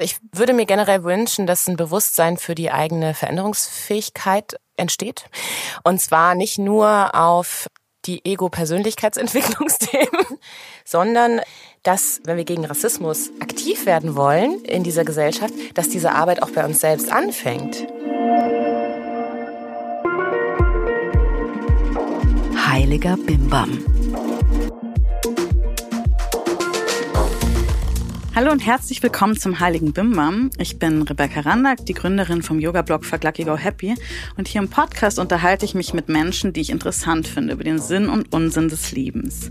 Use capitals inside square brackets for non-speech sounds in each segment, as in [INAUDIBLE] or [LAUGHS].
Ich würde mir generell wünschen, dass ein Bewusstsein für die eigene Veränderungsfähigkeit entsteht. Und zwar nicht nur auf die Ego-Persönlichkeitsentwicklungsthemen, [LAUGHS] sondern dass, wenn wir gegen Rassismus aktiv werden wollen in dieser Gesellschaft, dass diese Arbeit auch bei uns selbst anfängt. Heiliger Bimbam. Hallo und herzlich willkommen zum Heiligen Bimbam. Ich bin Rebecca Randack, die Gründerin vom Yoga-Blog Fuck Lucky Go Happy. Und hier im Podcast unterhalte ich mich mit Menschen, die ich interessant finde, über den Sinn und Unsinn des Lebens.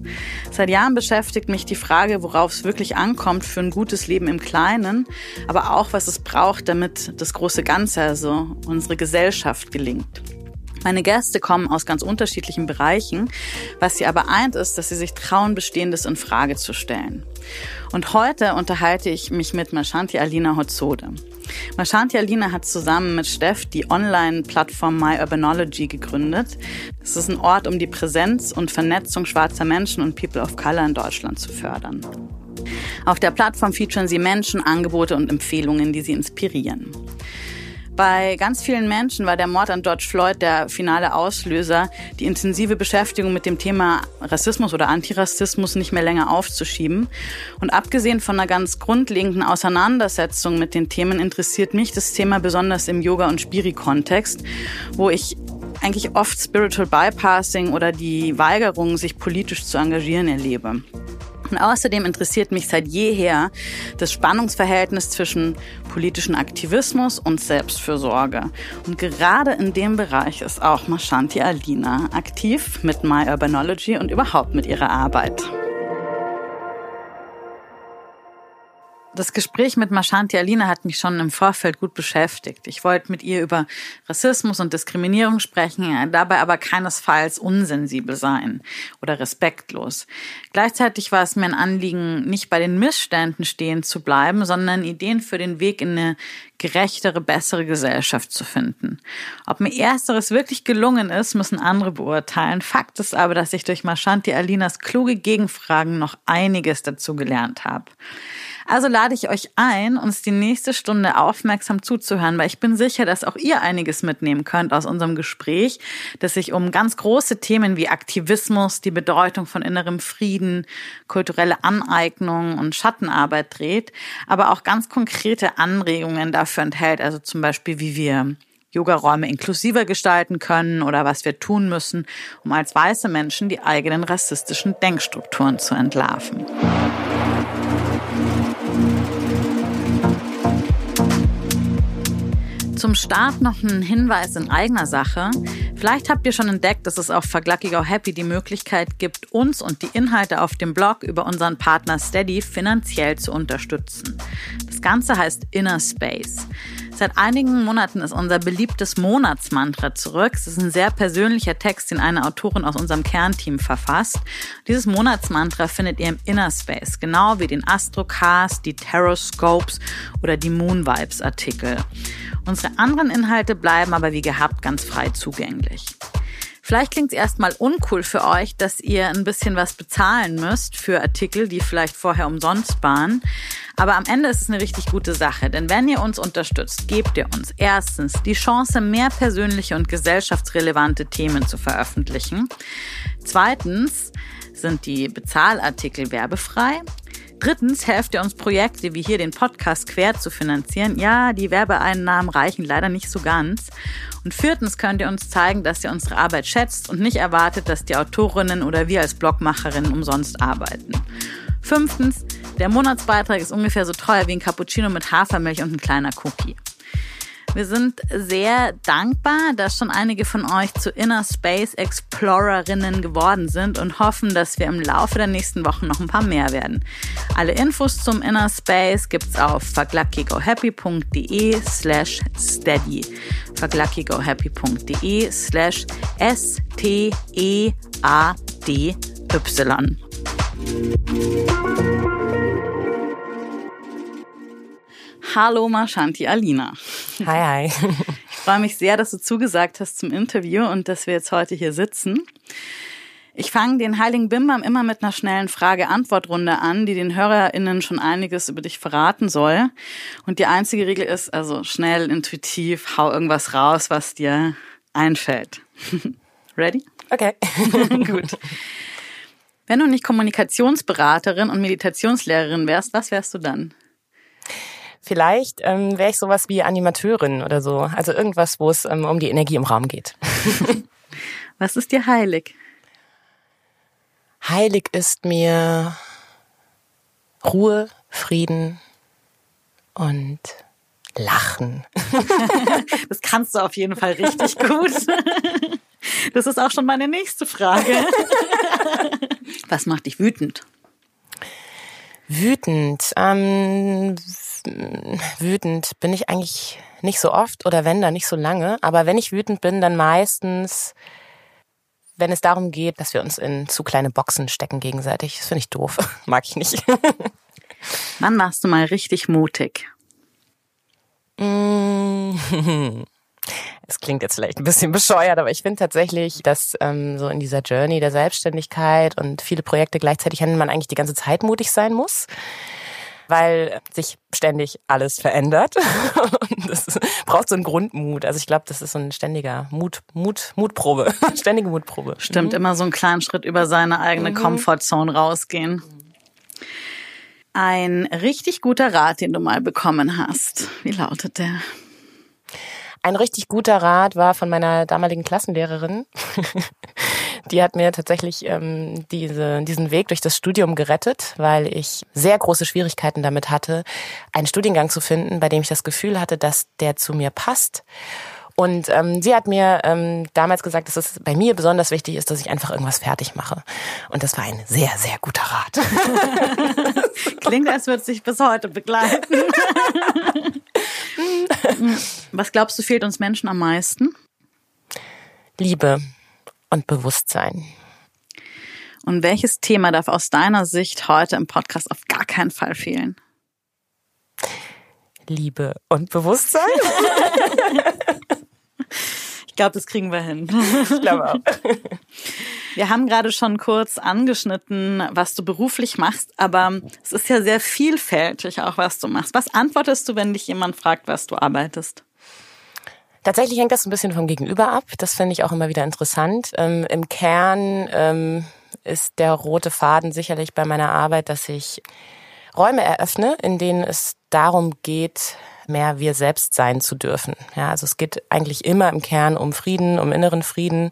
Seit Jahren beschäftigt mich die Frage, worauf es wirklich ankommt für ein gutes Leben im Kleinen, aber auch, was es braucht, damit das große Ganze, also unsere Gesellschaft gelingt. Meine Gäste kommen aus ganz unterschiedlichen Bereichen. Was sie aber eint, ist, dass sie sich trauen, Bestehendes in Frage zu stellen. Und heute unterhalte ich mich mit Mashanti Alina Hotzode. Mashanti Alina hat zusammen mit Steff die Online-Plattform My Urbanology gegründet. Es ist ein Ort, um die Präsenz und Vernetzung schwarzer Menschen und People of Color in Deutschland zu fördern. Auf der Plattform featuren sie Menschen, Angebote und Empfehlungen, die sie inspirieren. Bei ganz vielen Menschen war der Mord an George Floyd der finale Auslöser, die intensive Beschäftigung mit dem Thema Rassismus oder Antirassismus nicht mehr länger aufzuschieben. Und abgesehen von einer ganz grundlegenden Auseinandersetzung mit den Themen interessiert mich das Thema besonders im Yoga- und Spiri-Kontext, wo ich eigentlich oft Spiritual Bypassing oder die Weigerung, sich politisch zu engagieren, erlebe. Und außerdem interessiert mich seit jeher das Spannungsverhältnis zwischen politischen Aktivismus und Selbstfürsorge. Und gerade in dem Bereich ist auch Mashanti Alina aktiv mit My Urbanology und überhaupt mit ihrer Arbeit. Das Gespräch mit Mashanti Alina hat mich schon im Vorfeld gut beschäftigt. Ich wollte mit ihr über Rassismus und Diskriminierung sprechen, dabei aber keinesfalls unsensibel sein oder respektlos. Gleichzeitig war es mir ein Anliegen, nicht bei den Missständen stehen zu bleiben, sondern Ideen für den Weg in eine gerechtere, bessere Gesellschaft zu finden. Ob mir ersteres wirklich gelungen ist, müssen andere beurteilen. Fakt ist aber, dass ich durch Mashanti Alinas kluge Gegenfragen noch einiges dazu gelernt habe. Also lade ich euch ein, uns die nächste Stunde aufmerksam zuzuhören, weil ich bin sicher, dass auch ihr einiges mitnehmen könnt aus unserem Gespräch, das sich um ganz große Themen wie Aktivismus, die Bedeutung von innerem Frieden, kulturelle Aneignung und Schattenarbeit dreht, aber auch ganz konkrete Anregungen dafür enthält, also zum Beispiel, wie wir Yogaräume inklusiver gestalten können oder was wir tun müssen, um als weiße Menschen die eigenen rassistischen Denkstrukturen zu entlarven. Zum Start noch ein Hinweis in eigener Sache. Vielleicht habt ihr schon entdeckt, dass es auf Verglucky Go Happy die Möglichkeit gibt, uns und die Inhalte auf dem Blog über unseren Partner Steady finanziell zu unterstützen. Das Ganze heißt Inner Space. Seit einigen Monaten ist unser beliebtes Monatsmantra zurück. Es ist ein sehr persönlicher Text, den eine Autorin aus unserem Kernteam verfasst. Dieses Monatsmantra findet ihr im Inner Space, genau wie den Astrocast, die Taroscopes oder die Moon Vibes Artikel. Unsere anderen Inhalte bleiben aber wie gehabt ganz frei zugänglich. Vielleicht klingt es erstmal uncool für euch, dass ihr ein bisschen was bezahlen müsst für Artikel, die vielleicht vorher umsonst waren. Aber am Ende ist es eine richtig gute Sache, denn wenn ihr uns unterstützt, gebt ihr uns erstens die Chance, mehr persönliche und gesellschaftsrelevante Themen zu veröffentlichen. Zweitens sind die Bezahlartikel werbefrei. Drittens helft ihr uns Projekte wie hier den Podcast quer zu finanzieren. Ja, die Werbeeinnahmen reichen leider nicht so ganz. Und viertens könnt ihr uns zeigen, dass ihr unsere Arbeit schätzt und nicht erwartet, dass die Autorinnen oder wir als Blogmacherinnen umsonst arbeiten. Fünftens, der Monatsbeitrag ist ungefähr so teuer wie ein Cappuccino mit Hafermilch und ein kleiner Cookie. Wir sind sehr dankbar, dass schon einige von euch zu Inner Space Explorerinnen geworden sind und hoffen, dass wir im Laufe der nächsten Wochen noch ein paar mehr werden. Alle Infos zum Inner Space gibt's auf vergluckygohappy.de slash steady. vergluckygohappy.de slash S-T-E-A-D-Y. Hallo Marshanti Alina. Hi, hi. [LAUGHS] Ich freue mich sehr, dass du zugesagt hast zum Interview und dass wir jetzt heute hier sitzen. Ich fange den Heiligen Bimbam immer mit einer schnellen Frage-Antwort-Runde an, die den HörerInnen schon einiges über dich verraten soll. Und die einzige Regel ist also schnell, intuitiv, hau irgendwas raus, was dir einfällt. [LAUGHS] Ready? Okay. [LAUGHS] Gut. Wenn du nicht Kommunikationsberaterin und Meditationslehrerin wärst, was wärst du dann? Vielleicht ähm, wäre ich sowas wie Animateurin oder so. Also irgendwas, wo es ähm, um die Energie im Raum geht. [LAUGHS] was ist dir heilig? Heilig ist mir Ruhe, Frieden und Lachen. [LAUGHS] das kannst du auf jeden Fall richtig gut. [LAUGHS] Das ist auch schon meine nächste Frage. Was macht dich wütend? Wütend. Ähm, wütend bin ich eigentlich nicht so oft oder wenn dann nicht so lange. Aber wenn ich wütend bin, dann meistens wenn es darum geht, dass wir uns in zu kleine Boxen stecken gegenseitig. Das finde ich doof. [LAUGHS] Mag ich nicht. Wann warst du mal richtig mutig? [LAUGHS] Es klingt jetzt vielleicht ein bisschen bescheuert, aber ich finde tatsächlich, dass ähm, so in dieser Journey der Selbstständigkeit und viele Projekte gleichzeitig handeln, man eigentlich die ganze Zeit mutig sein muss weil sich ständig alles verändert. [LAUGHS] Und das braucht so einen Grundmut. Also ich glaube, das ist so ein ständiger Mut, Mut, Mutprobe, [LAUGHS] ständige Mutprobe. Stimmt, mhm. immer so einen kleinen Schritt über seine eigene mhm. Comfortzone rausgehen. Ein richtig guter Rat, den du mal bekommen hast. Wie lautet der? Ein richtig guter Rat war von meiner damaligen Klassenlehrerin. [LAUGHS] Die hat mir tatsächlich ähm, diese, diesen Weg durch das Studium gerettet, weil ich sehr große Schwierigkeiten damit hatte, einen Studiengang zu finden, bei dem ich das Gefühl hatte, dass der zu mir passt. Und ähm, sie hat mir ähm, damals gesagt, dass es bei mir besonders wichtig ist, dass ich einfach irgendwas fertig mache. Und das war ein sehr, sehr guter Rat. [LAUGHS] Klingt, als würde es sich bis heute begleiten. [LAUGHS] Was glaubst du, fehlt uns Menschen am meisten? Liebe und Bewusstsein. Und welches Thema darf aus deiner Sicht heute im Podcast auf gar keinen Fall fehlen? Liebe und Bewusstsein? [LAUGHS] ich glaube, das kriegen wir hin. Ich glaube auch. Wir haben gerade schon kurz angeschnitten, was du beruflich machst, aber es ist ja sehr vielfältig auch, was du machst. Was antwortest du, wenn dich jemand fragt, was du arbeitest? Tatsächlich hängt das ein bisschen vom Gegenüber ab. Das finde ich auch immer wieder interessant. Ähm, Im Kern ähm, ist der rote Faden sicherlich bei meiner Arbeit, dass ich Räume eröffne, in denen es darum geht, mehr wir selbst sein zu dürfen. Ja, also es geht eigentlich immer im Kern um Frieden, um inneren Frieden.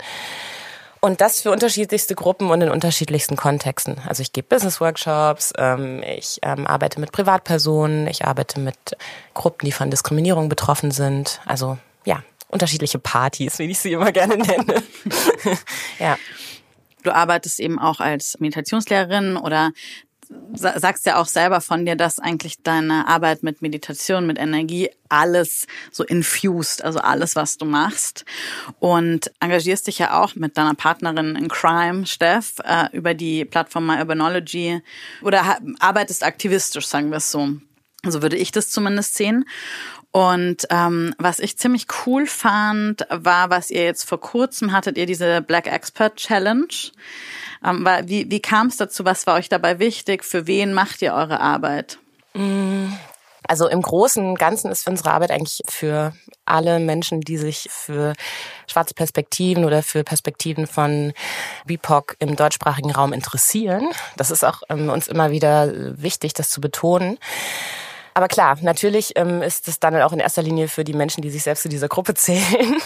Und das für unterschiedlichste Gruppen und in unterschiedlichsten Kontexten. Also ich gebe Business-Workshops, ähm, ich ähm, arbeite mit Privatpersonen, ich arbeite mit Gruppen, die von Diskriminierung betroffen sind. Also unterschiedliche Partys, wie ich sie immer gerne nenne. [LAUGHS] ja. Du arbeitest eben auch als Meditationslehrerin oder sagst ja auch selber von dir, dass eigentlich deine Arbeit mit Meditation, mit Energie alles so infused, also alles, was du machst. Und engagierst dich ja auch mit deiner Partnerin in Crime, Steph, äh, über die Plattform My Urbanology oder arbeitest aktivistisch, sagen wir es so. So würde ich das zumindest sehen. Und ähm, was ich ziemlich cool fand, war, was ihr jetzt vor kurzem hattet, ihr diese Black Expert Challenge. Ähm, wie wie kam es dazu? Was war euch dabei wichtig? Für wen macht ihr eure Arbeit? Mm, also im Großen und Ganzen ist unsere Arbeit eigentlich für alle Menschen, die sich für schwarze Perspektiven oder für Perspektiven von BIPOC im deutschsprachigen Raum interessieren. Das ist auch ähm, uns immer wieder wichtig, das zu betonen. Aber klar, natürlich ähm, ist es dann auch in erster Linie für die Menschen, die sich selbst zu dieser Gruppe [LAUGHS] zählen.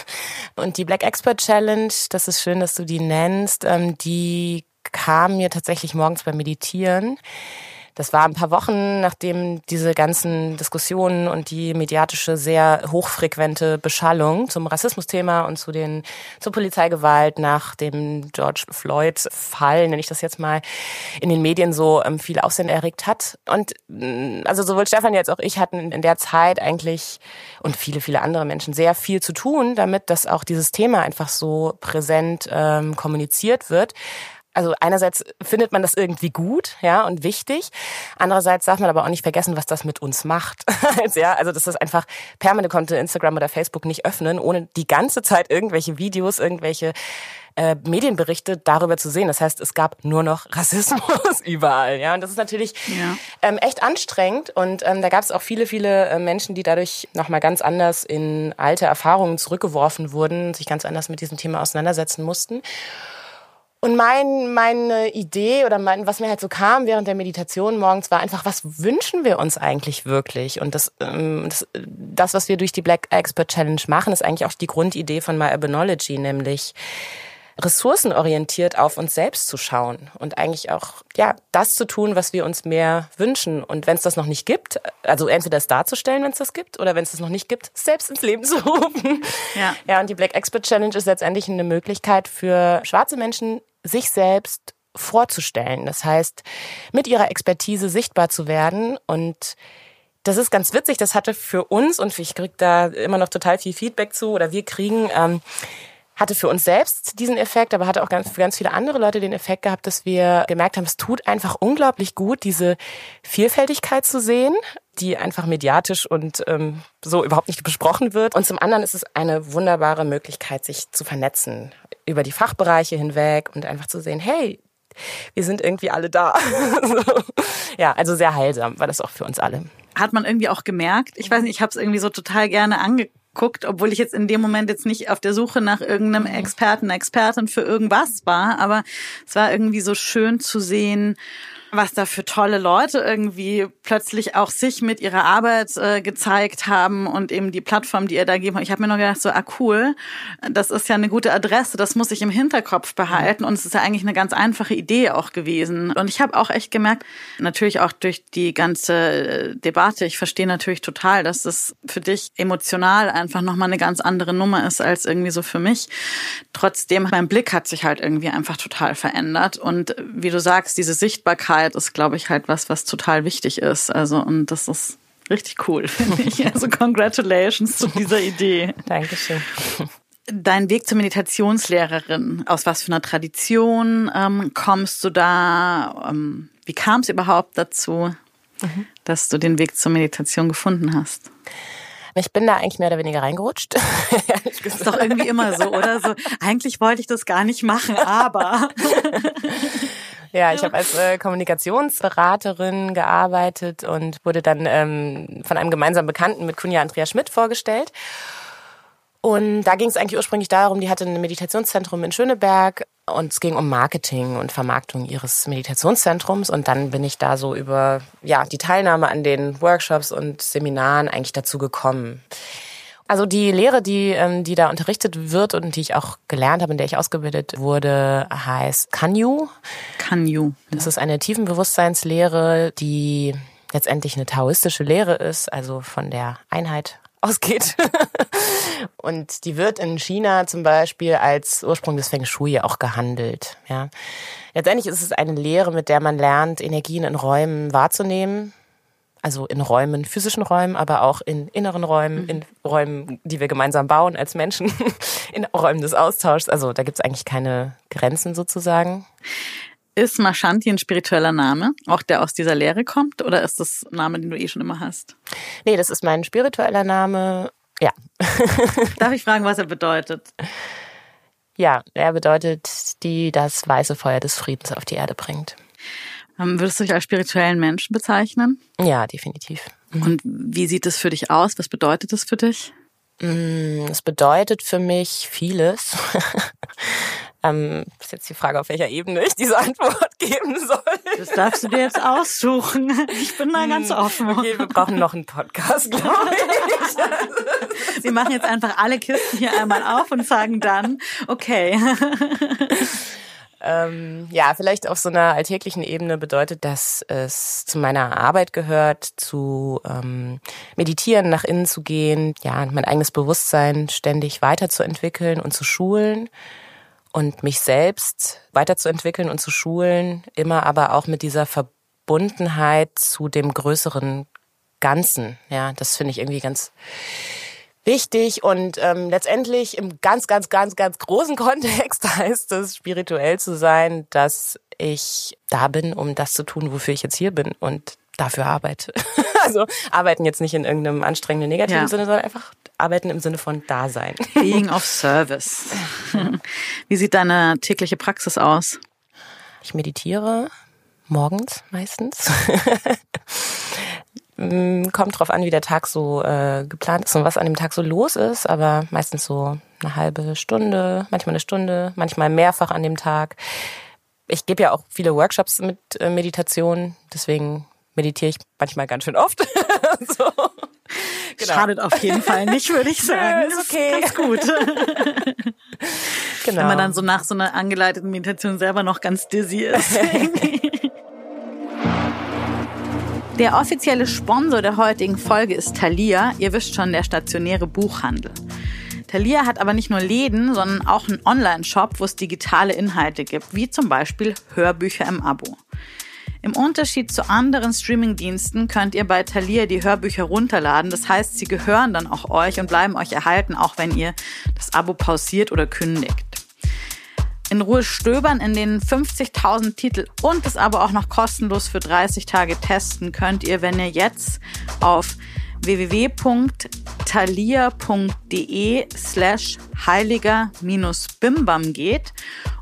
Und die Black Expert Challenge, das ist schön, dass du die nennst, ähm, die kam mir tatsächlich morgens beim Meditieren. Das war ein paar Wochen, nachdem diese ganzen Diskussionen und die mediatische sehr hochfrequente Beschallung zum Rassismusthema und zu den zur Polizeigewalt nach dem George Floyd Fall, nenne ich das jetzt mal, in den Medien so ähm, viel Aufsehen erregt hat. Und mm, also sowohl Stefan als auch ich hatten in der Zeit eigentlich und viele viele andere Menschen sehr viel zu tun, damit dass auch dieses Thema einfach so präsent ähm, kommuniziert wird. Also einerseits findet man das irgendwie gut, ja, und wichtig. Andererseits darf man aber auch nicht vergessen, was das mit uns macht. [LAUGHS] also, ja, also das ist einfach permanent konnte Instagram oder Facebook nicht öffnen, ohne die ganze Zeit irgendwelche Videos, irgendwelche äh, Medienberichte darüber zu sehen. Das heißt, es gab nur noch Rassismus [LAUGHS] überall, ja. Und das ist natürlich ja. ähm, echt anstrengend. Und ähm, da gab es auch viele, viele äh, Menschen, die dadurch nochmal ganz anders in alte Erfahrungen zurückgeworfen wurden, sich ganz anders mit diesem Thema auseinandersetzen mussten. Und mein, meine Idee oder mein, was mir halt so kam während der Meditation morgens war einfach, was wünschen wir uns eigentlich wirklich? Und das, ähm, das, das was wir durch die Black Expert Challenge machen, ist eigentlich auch die Grundidee von My Urbanology, nämlich ressourcenorientiert auf uns selbst zu schauen und eigentlich auch ja das zu tun, was wir uns mehr wünschen. Und wenn es das noch nicht gibt, also entweder es darzustellen, wenn es das gibt, oder wenn es das noch nicht gibt, selbst ins Leben zu rufen. Ja. ja, und die Black Expert Challenge ist letztendlich eine Möglichkeit für schwarze Menschen, sich selbst vorzustellen. Das heißt, mit ihrer Expertise sichtbar zu werden und das ist ganz witzig, das hatte für uns, und ich kriege da immer noch total viel Feedback zu, oder wir kriegen, ähm, hatte für uns selbst diesen Effekt, aber hatte auch ganz, für ganz viele andere Leute den Effekt gehabt, dass wir gemerkt haben, es tut einfach unglaublich gut, diese Vielfältigkeit zu sehen, die einfach mediatisch und ähm, so überhaupt nicht besprochen wird. Und zum anderen ist es eine wunderbare Möglichkeit, sich zu vernetzen über die Fachbereiche hinweg und einfach zu sehen, hey, wir sind irgendwie alle da. [LAUGHS] ja, also sehr heilsam war das auch für uns alle. Hat man irgendwie auch gemerkt, ich weiß nicht, ich habe es irgendwie so total gerne angeguckt, obwohl ich jetzt in dem Moment jetzt nicht auf der Suche nach irgendeinem Experten, Expertin für irgendwas war, aber es war irgendwie so schön zu sehen, was da für tolle Leute irgendwie plötzlich auch sich mit ihrer Arbeit äh, gezeigt haben und eben die Plattform, die ihr da gegeben habt. Ich habe mir nur gedacht, so, ah cool, das ist ja eine gute Adresse, das muss ich im Hinterkopf behalten und es ist ja eigentlich eine ganz einfache Idee auch gewesen. Und ich habe auch echt gemerkt, natürlich auch durch die ganze äh, Debatte, ich verstehe natürlich total, dass das für dich emotional einfach nochmal eine ganz andere Nummer ist als irgendwie so für mich. Trotzdem, mein Blick hat sich halt irgendwie einfach total verändert und wie du sagst, diese Sichtbarkeit ist, glaube ich, halt was, was total wichtig ist. Also, und das ist richtig cool, [LAUGHS] finde ich. Also, congratulations zu dieser Idee. [LAUGHS] Dankeschön. Dein Weg zur Meditationslehrerin, aus was für einer Tradition ähm, kommst du da? Ähm, wie kam es überhaupt dazu, mhm. dass du den Weg zur Meditation gefunden hast? Ich bin da eigentlich mehr oder weniger reingerutscht. [LAUGHS] ist doch irgendwie immer so, oder? So, eigentlich wollte ich das gar nicht machen, aber. [LAUGHS] Ja, ich habe als äh, Kommunikationsberaterin gearbeitet und wurde dann ähm, von einem gemeinsamen Bekannten mit Kunja Andrea Schmidt vorgestellt. Und da ging es eigentlich ursprünglich darum, die hatte ein Meditationszentrum in Schöneberg und es ging um Marketing und Vermarktung ihres Meditationszentrums. Und dann bin ich da so über ja, die Teilnahme an den Workshops und Seminaren eigentlich dazu gekommen. Also die Lehre, die, ähm, die da unterrichtet wird und die ich auch gelernt habe, in der ich ausgebildet wurde, heißt Kanyu. Kanyu. Das ist eine Tiefenbewusstseinslehre, die letztendlich eine taoistische Lehre ist, also von der Einheit ausgeht. [LAUGHS] und die wird in China zum Beispiel als Ursprung des Feng Shui auch gehandelt. Ja. Letztendlich ist es eine Lehre, mit der man lernt, Energien in Räumen wahrzunehmen, also in Räumen, physischen Räumen, aber auch in inneren Räumen, mhm. in Räumen, die wir gemeinsam bauen als Menschen, [LAUGHS] in Räumen des Austauschs. Also da gibt es eigentlich keine Grenzen sozusagen. Ist Mashanti ein spiritueller Name, auch der aus dieser Lehre kommt, oder ist das ein Name, den du eh schon immer hast? Nee, das ist mein spiritueller Name. Ja. [LAUGHS] Darf ich fragen, was er bedeutet? Ja, er bedeutet, die das weiße Feuer des Friedens auf die Erde bringt. Ähm, würdest du dich als spirituellen Menschen bezeichnen? Ja, definitiv. Mhm. Und wie sieht es für dich aus? Was bedeutet das für dich? Mm, es bedeutet für mich vieles. [LAUGHS] ähm, ist jetzt die Frage, auf welcher Ebene ich diese Antwort [LAUGHS] geben soll. Das darfst du dir jetzt aussuchen. Ich bin da ganz mm, offen. Okay, wir brauchen noch einen Podcast, [LAUGHS] glaube ich. Wir machen jetzt einfach alle Kisten hier einmal auf und sagen dann, okay. Ähm, ja, vielleicht auf so einer alltäglichen Ebene bedeutet, dass es zu meiner Arbeit gehört, zu ähm, meditieren, nach innen zu gehen, ja, mein eigenes Bewusstsein ständig weiterzuentwickeln und zu schulen und mich selbst weiterzuentwickeln und zu schulen, immer aber auch mit dieser Verbundenheit zu dem größeren Ganzen. Ja, das finde ich irgendwie ganz wichtig und ähm, letztendlich im ganz, ganz, ganz, ganz großen [LAUGHS] Kontext heißt es, spirituell zu sein, dass ich da bin, um das zu tun, wofür ich jetzt hier bin und dafür arbeite. [LAUGHS] also arbeiten jetzt nicht in irgendeinem anstrengenden negativen ja. Sinne, sondern einfach arbeiten im Sinne von Dasein. Being [LAUGHS] of Service. [LAUGHS] Wie sieht deine tägliche Praxis aus? Ich meditiere morgens meistens. Mm, kommt drauf an, wie der Tag so äh, geplant ist und was an dem Tag so los ist, aber meistens so eine halbe Stunde, manchmal eine Stunde, manchmal mehrfach an dem Tag. Ich gebe ja auch viele Workshops mit äh, Meditation, deswegen meditiere ich manchmal ganz schön oft. [LAUGHS] so. Genau. Schadet auf jeden Fall nicht, würde ich [LAUGHS] sagen. Nö, ist okay. Ganz gut. genau. [LAUGHS] Wenn man dann so nach so einer angeleiteten Meditation selber noch ganz dizzy ist. Der offizielle Sponsor der heutigen Folge ist Thalia. Ihr wisst schon, der stationäre Buchhandel. Thalia hat aber nicht nur Läden, sondern auch einen Online-Shop, wo es digitale Inhalte gibt, wie zum Beispiel Hörbücher im Abo. Im Unterschied zu anderen Streamingdiensten könnt ihr bei Thalia die Hörbücher runterladen. Das heißt, sie gehören dann auch euch und bleiben euch erhalten, auch wenn ihr das Abo pausiert oder kündigt in Ruhe stöbern in den 50.000 Titel und es aber auch noch kostenlos für 30 Tage testen könnt ihr, wenn ihr jetzt auf www.thalia.de slash heiliger-bimbam geht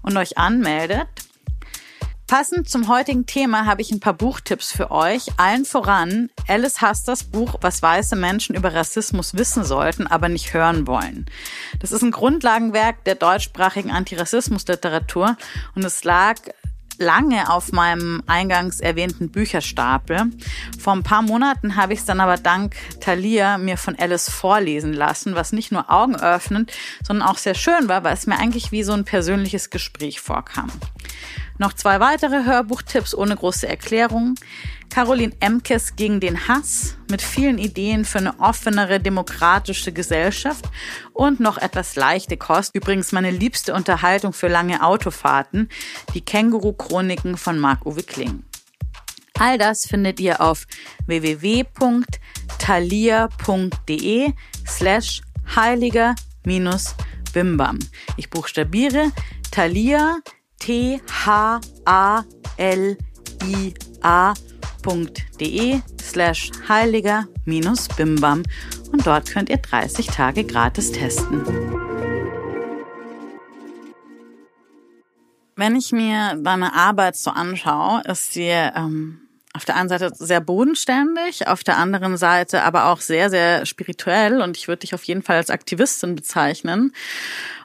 und euch anmeldet. Passend zum heutigen Thema habe ich ein paar Buchtipps für euch. Allen voran Alice Hasters Buch, was weiße Menschen über Rassismus wissen sollten, aber nicht hören wollen. Das ist ein Grundlagenwerk der deutschsprachigen Antirassismusliteratur und es lag lange auf meinem eingangs erwähnten Bücherstapel. Vor ein paar Monaten habe ich es dann aber dank Thalia mir von Alice vorlesen lassen, was nicht nur augenöffnend, sondern auch sehr schön war, weil es mir eigentlich wie so ein persönliches Gespräch vorkam. Noch zwei weitere Hörbuchtipps ohne große Erklärung. Caroline Emkes gegen den Hass mit vielen Ideen für eine offenere, demokratische Gesellschaft und noch etwas leichte Kost. Übrigens meine liebste Unterhaltung für lange Autofahrten, die Känguru-Chroniken von Marc-Uwe Kling. All das findet ihr auf www.thalia.de slash heiliger minus bimbam. Ich buchstabiere Thalia t-h-a-l-i-a.de slash heiliger minus bimbam und dort könnt ihr 30 Tage gratis testen. Wenn ich mir deine Arbeit so anschaue, ist sie ähm, auf der einen Seite sehr bodenständig, auf der anderen Seite aber auch sehr, sehr spirituell und ich würde dich auf jeden Fall als Aktivistin bezeichnen.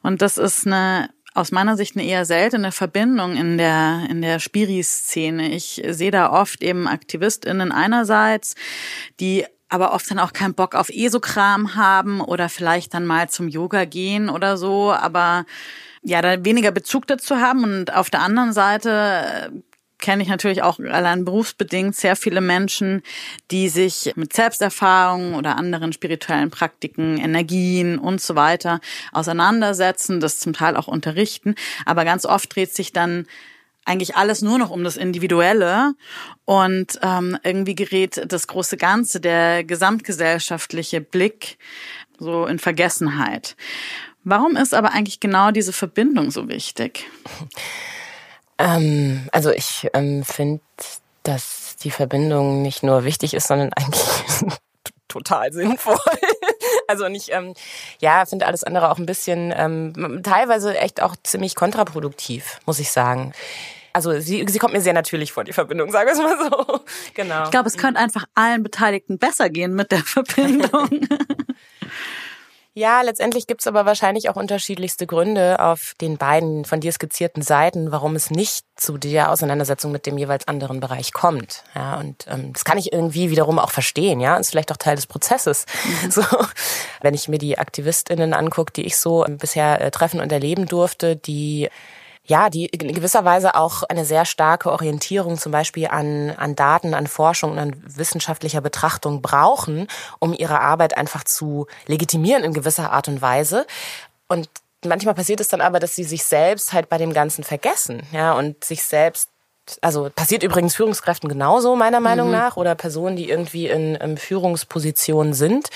Und das ist eine aus meiner Sicht eine eher seltene Verbindung in der, in der Spiri-Szene. Ich sehe da oft eben AktivistInnen einerseits, die aber oft dann auch keinen Bock auf Esokram haben oder vielleicht dann mal zum Yoga gehen oder so, aber ja, da weniger Bezug dazu haben und auf der anderen Seite kenne ich natürlich auch allein berufsbedingt sehr viele Menschen, die sich mit Selbsterfahrungen oder anderen spirituellen Praktiken, Energien und so weiter auseinandersetzen, das zum Teil auch unterrichten. Aber ganz oft dreht sich dann eigentlich alles nur noch um das Individuelle und ähm, irgendwie gerät das große Ganze, der gesamtgesellschaftliche Blick so in Vergessenheit. Warum ist aber eigentlich genau diese Verbindung so wichtig? [LAUGHS] Ähm, also ich ähm, finde, dass die Verbindung nicht nur wichtig ist, sondern [LAUGHS] eigentlich total sinnvoll. also nicht, ähm, ja, finde alles andere auch ein bisschen ähm, teilweise echt auch ziemlich kontraproduktiv, muss ich sagen. Also sie, sie kommt mir sehr natürlich vor, die Verbindung, sagen wir es mal so. [LAUGHS] Genau. Ich glaube, es könnte einfach allen Beteiligten besser gehen mit der Verbindung. [LAUGHS] Ja, letztendlich gibt's aber wahrscheinlich auch unterschiedlichste Gründe auf den beiden von dir skizzierten Seiten, warum es nicht zu der Auseinandersetzung mit dem jeweils anderen Bereich kommt. Ja, und ähm, das kann ich irgendwie wiederum auch verstehen. Ja, ist vielleicht auch Teil des Prozesses. Mhm. [LAUGHS] So, wenn ich mir die AktivistInnen angucke, die ich so bisher äh, treffen und erleben durfte, die ja, die in gewisser Weise auch eine sehr starke Orientierung zum Beispiel an, an Daten, an Forschung und an wissenschaftlicher Betrachtung brauchen, um ihre Arbeit einfach zu legitimieren in gewisser Art und Weise. Und manchmal passiert es dann aber, dass sie sich selbst halt bei dem Ganzen vergessen, ja, und sich selbst also passiert übrigens Führungskräften genauso, meiner Meinung mhm. nach, oder Personen, die irgendwie in, in Führungspositionen sind,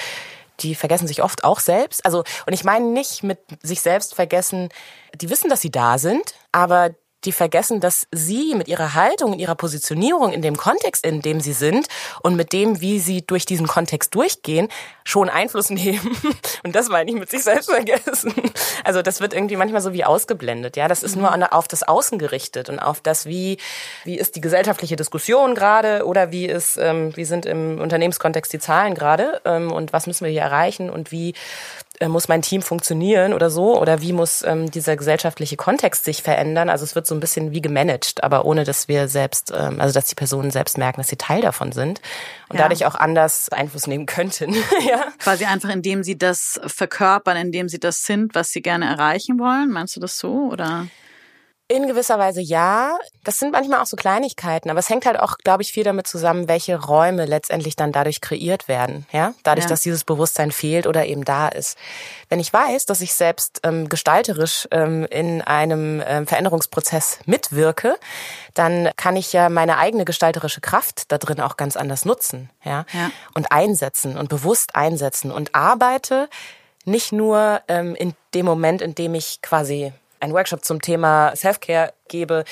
die vergessen sich oft auch selbst. Also, und ich meine nicht mit sich selbst vergessen, die wissen, dass sie da sind, aber die vergessen, dass sie mit ihrer Haltung und ihrer Positionierung in dem Kontext, in dem sie sind und mit dem, wie sie durch diesen Kontext durchgehen, schon Einfluss [LAUGHS] nehmen. Und das meine ich mit sich selbst vergessen. Also das wird irgendwie manchmal so wie ausgeblendet. Ja, das ist nur auf das Außen gerichtet und auf das, wie, wie ist die gesellschaftliche Diskussion gerade oder wie ist, ähm, wie sind im Unternehmenskontext die Zahlen gerade ähm, und was müssen wir hier erreichen und wie muss mein Team funktionieren oder so? Oder wie muss ähm, dieser gesellschaftliche Kontext sich verändern? Also es wird so ein bisschen wie gemanagt, aber ohne dass wir selbst, ähm, also dass die Personen selbst merken, dass sie Teil davon sind und ja. dadurch auch anders Einfluss nehmen könnten. [LAUGHS] ja. Quasi einfach, indem sie das verkörpern, indem sie das sind, was sie gerne erreichen wollen. Meinst du das so oder? In gewisser Weise ja. Das sind manchmal auch so Kleinigkeiten, aber es hängt halt auch, glaube ich, viel damit zusammen, welche Räume letztendlich dann dadurch kreiert werden. Ja, dadurch, ja. dass dieses Bewusstsein fehlt oder eben da ist. Wenn ich weiß, dass ich selbst ähm, gestalterisch ähm, in einem ähm, Veränderungsprozess mitwirke, dann kann ich ja meine eigene gestalterische Kraft da drin auch ganz anders nutzen. Ja, ja. und einsetzen und bewusst einsetzen und arbeite nicht nur ähm, in dem Moment, in dem ich quasi ein Workshop zum Thema Self-Care gebe,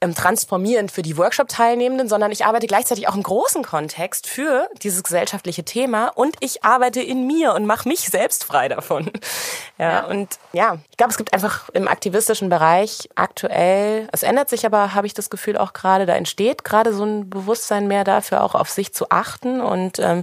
ähm, transformierend für die Workshop-Teilnehmenden, sondern ich arbeite gleichzeitig auch im großen Kontext für dieses gesellschaftliche Thema und ich arbeite in mir und mache mich selbst frei davon. Ja, ja. und ja, ich glaube, es gibt einfach im aktivistischen Bereich aktuell, es ändert sich aber, habe ich das Gefühl auch gerade, da entsteht gerade so ein Bewusstsein mehr dafür, auch auf sich zu achten und ähm,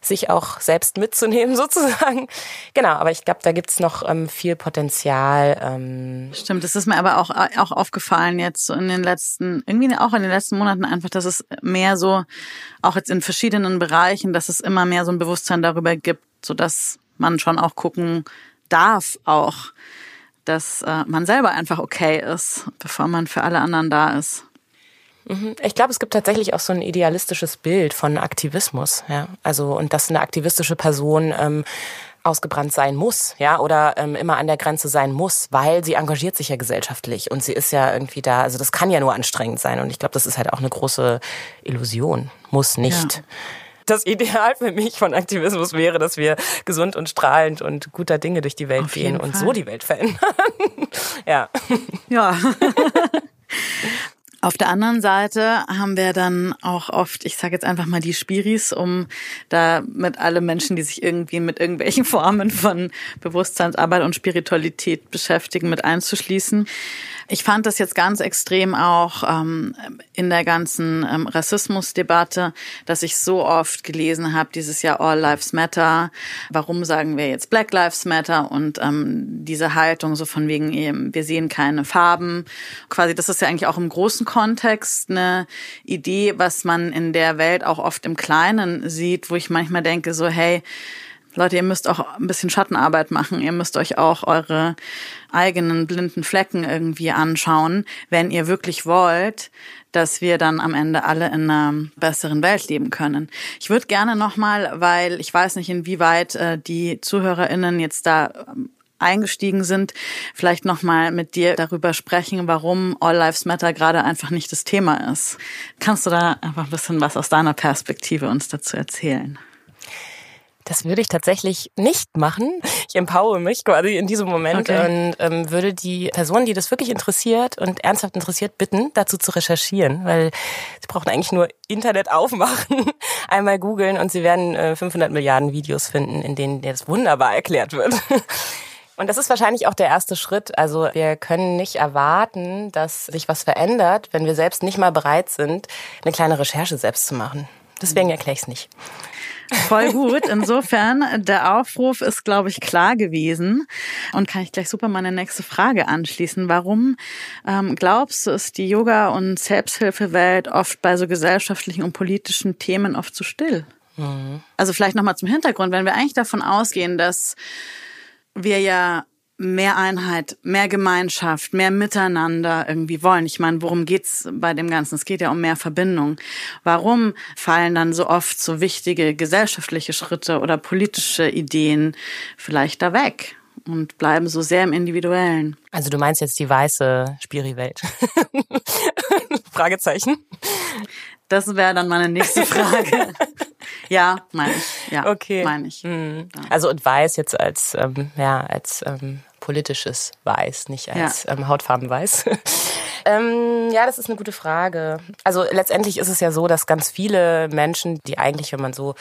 sich auch selbst mitzunehmen [LAUGHS] sozusagen. Genau, aber ich glaube, da gibt's noch ähm, viel Potenzial. Ähm. Stimmt, das ist mir aber auch, auch aufgefallen jetzt so in den letzten, irgendwie auch in den letzten Monaten einfach, dass es mehr so, auch jetzt in verschiedenen Bereichen, dass es immer mehr so ein Bewusstsein darüber gibt, so dass man schon auch gucken darf auch, dass äh, man selber einfach okay ist, bevor man für alle anderen da ist. Mhm. Ich glaube, es gibt tatsächlich auch so ein idealistisches Bild von Aktivismus, ja. Also und dass eine aktivistische Person ähm, ausgebrannt sein muss, ja, oder ähm, immer an der Grenze sein muss, weil sie engagiert sich ja gesellschaftlich und sie ist ja irgendwie da, also das kann ja nur anstrengend sein und ich glaube, das ist halt auch eine große Illusion, muss nicht. Ja. Das Ideal für mich von Aktivismus wäre, dass wir gesund und strahlend und guter Dinge durch die Welt Auf gehen und so die Welt verändern. [LAUGHS] ja. Ja. [LAUGHS] Auf der anderen Seite haben wir dann auch oft, ich sage jetzt einfach mal die Spiris, um da mit alle Menschen, die sich irgendwie mit irgendwelchen Formen von Bewusstseinsarbeit und Spiritualität beschäftigen, mit einzuschließen. Ich fand das jetzt ganz extrem auch ähm, in der ganzen ähm, Rassismusdebatte, dass ich so oft gelesen habe, dieses Jahr All Lives Matter. Warum sagen wir jetzt Black Lives Matter? Und ähm, diese Haltung so von wegen, eben, wir sehen keine Farben. Quasi, das ist ja eigentlich auch im großen Kontext eine Idee, was man in der Welt auch oft im Kleinen sieht, wo ich manchmal denke, so, hey, Leute, ihr müsst auch ein bisschen Schattenarbeit machen. Ihr müsst euch auch eure eigenen blinden Flecken irgendwie anschauen, wenn ihr wirklich wollt, dass wir dann am Ende alle in einer besseren Welt leben können. Ich würde gerne nochmal, weil ich weiß nicht, inwieweit äh, die ZuhörerInnen jetzt da ähm, eingestiegen sind, vielleicht nochmal mit dir darüber sprechen, warum All Lives Matter gerade einfach nicht das Thema ist. Kannst du da einfach ein bisschen was aus deiner Perspektive uns dazu erzählen? Das würde ich tatsächlich nicht machen. Ich empower mich quasi in diesem Moment okay. und ähm, würde die Person, die das wirklich interessiert und ernsthaft interessiert, bitten, dazu zu recherchieren, weil sie brauchen eigentlich nur Internet aufmachen, [LAUGHS] einmal googeln und sie werden äh, 500 Milliarden Videos finden, in denen das wunderbar erklärt wird. [LAUGHS] Und das ist wahrscheinlich auch der erste Schritt. Also wir können nicht erwarten, dass sich was verändert, wenn wir selbst nicht mal bereit sind, eine kleine Recherche selbst zu machen. Deswegen erkläre ich es nicht. Voll gut. Insofern, der Aufruf ist, glaube ich, klar gewesen. Und kann ich gleich super meine nächste Frage anschließen. Warum ähm, glaubst du, ist die Yoga- und Selbsthilfewelt oft bei so gesellschaftlichen und politischen Themen oft zu so still? Mhm. Also vielleicht nochmal zum Hintergrund, wenn wir eigentlich davon ausgehen, dass wir ja mehr Einheit, mehr Gemeinschaft, mehr Miteinander irgendwie wollen. Ich meine, worum geht's bei dem Ganzen? Es geht ja um mehr Verbindung. Warum fallen dann so oft so wichtige gesellschaftliche Schritte oder politische Ideen vielleicht da weg? Und bleiben so sehr im Individuellen. Also du meinst jetzt die weiße Spiri-Welt? [LAUGHS] Fragezeichen. Das wäre dann meine nächste Frage. [LAUGHS] Ja, meine ich. Ja, okay. meine ich. Mhm. Also und weiß jetzt als ähm, ja als ähm, politisches Weiß, nicht als ja. ähm, Hautfarbenweiß. [LAUGHS] ähm, ja, das ist eine gute Frage. Also letztendlich ist es ja so, dass ganz viele Menschen, die eigentlich, wenn man so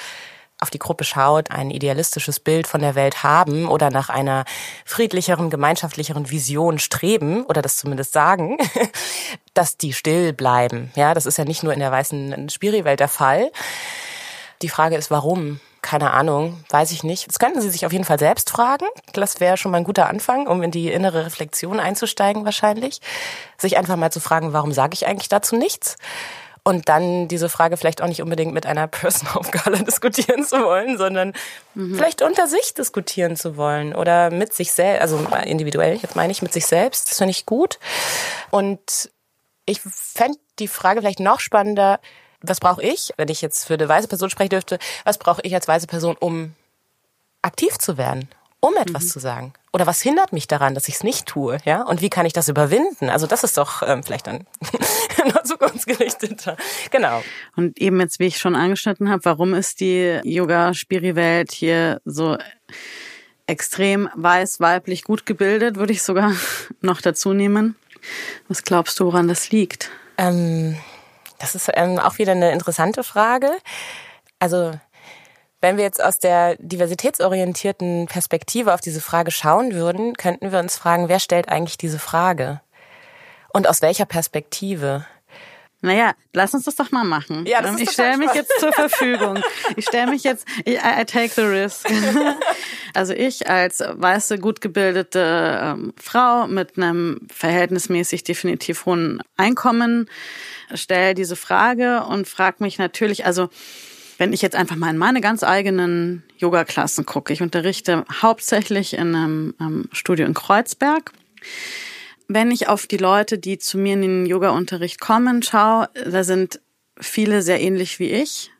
auf die Gruppe schaut, ein idealistisches Bild von der Welt haben oder nach einer friedlicheren, gemeinschaftlicheren Vision streben oder das zumindest sagen, [LAUGHS] dass die still bleiben. Ja, das ist ja nicht nur in der weißen Spiriwelt der Fall. Die Frage ist, warum? Keine Ahnung, weiß ich nicht. Das könnten Sie sich auf jeden Fall selbst fragen. Das wäre schon mal ein guter Anfang, um in die innere Reflexion einzusteigen wahrscheinlich. Sich einfach mal zu fragen, warum sage ich eigentlich dazu nichts? Und dann diese Frage vielleicht auch nicht unbedingt mit einer Person of Color diskutieren zu wollen, sondern mhm. vielleicht unter sich diskutieren zu wollen oder mit sich selbst, also individuell, jetzt meine ich mit sich selbst. Das finde ich gut. Und ich fände die Frage vielleicht noch spannender, was brauche ich, wenn ich jetzt für eine weiße Person sprechen dürfte, was brauche ich als weiße Person, um aktiv zu werden, um etwas mhm. zu sagen? Oder was hindert mich daran, dass ich es nicht tue? Ja? Und wie kann ich das überwinden? Also das ist doch ähm, vielleicht dann [LAUGHS] noch zukunftsgerichteter. Genau. Und eben jetzt, wie ich schon angeschnitten habe, warum ist die Yoga-Spiri-Welt hier so extrem weiß, weiblich, gut gebildet, würde ich sogar [LAUGHS] noch dazu nehmen. Was glaubst du, woran das liegt? Ähm, das ist ähm, auch wieder eine interessante Frage. Also wenn wir jetzt aus der diversitätsorientierten Perspektive auf diese Frage schauen würden, könnten wir uns fragen, wer stellt eigentlich diese Frage? Und aus welcher Perspektive? Naja, lass uns das doch mal machen. Ja, das ähm, ich stelle mich jetzt zur Verfügung. Ich stelle mich jetzt, I, I take the risk. [LAUGHS] Also ich als weiße, gut gebildete ähm, Frau mit einem verhältnismäßig definitiv hohen Einkommen stelle diese Frage und frage mich natürlich, also wenn ich jetzt einfach mal in meine ganz eigenen Yoga-Klassen gucke, ich unterrichte hauptsächlich in einem, einem Studio in Kreuzberg. Wenn ich auf die Leute, die zu mir in den Yoga-Unterricht kommen, schaue, da sind viele sehr ähnlich wie ich.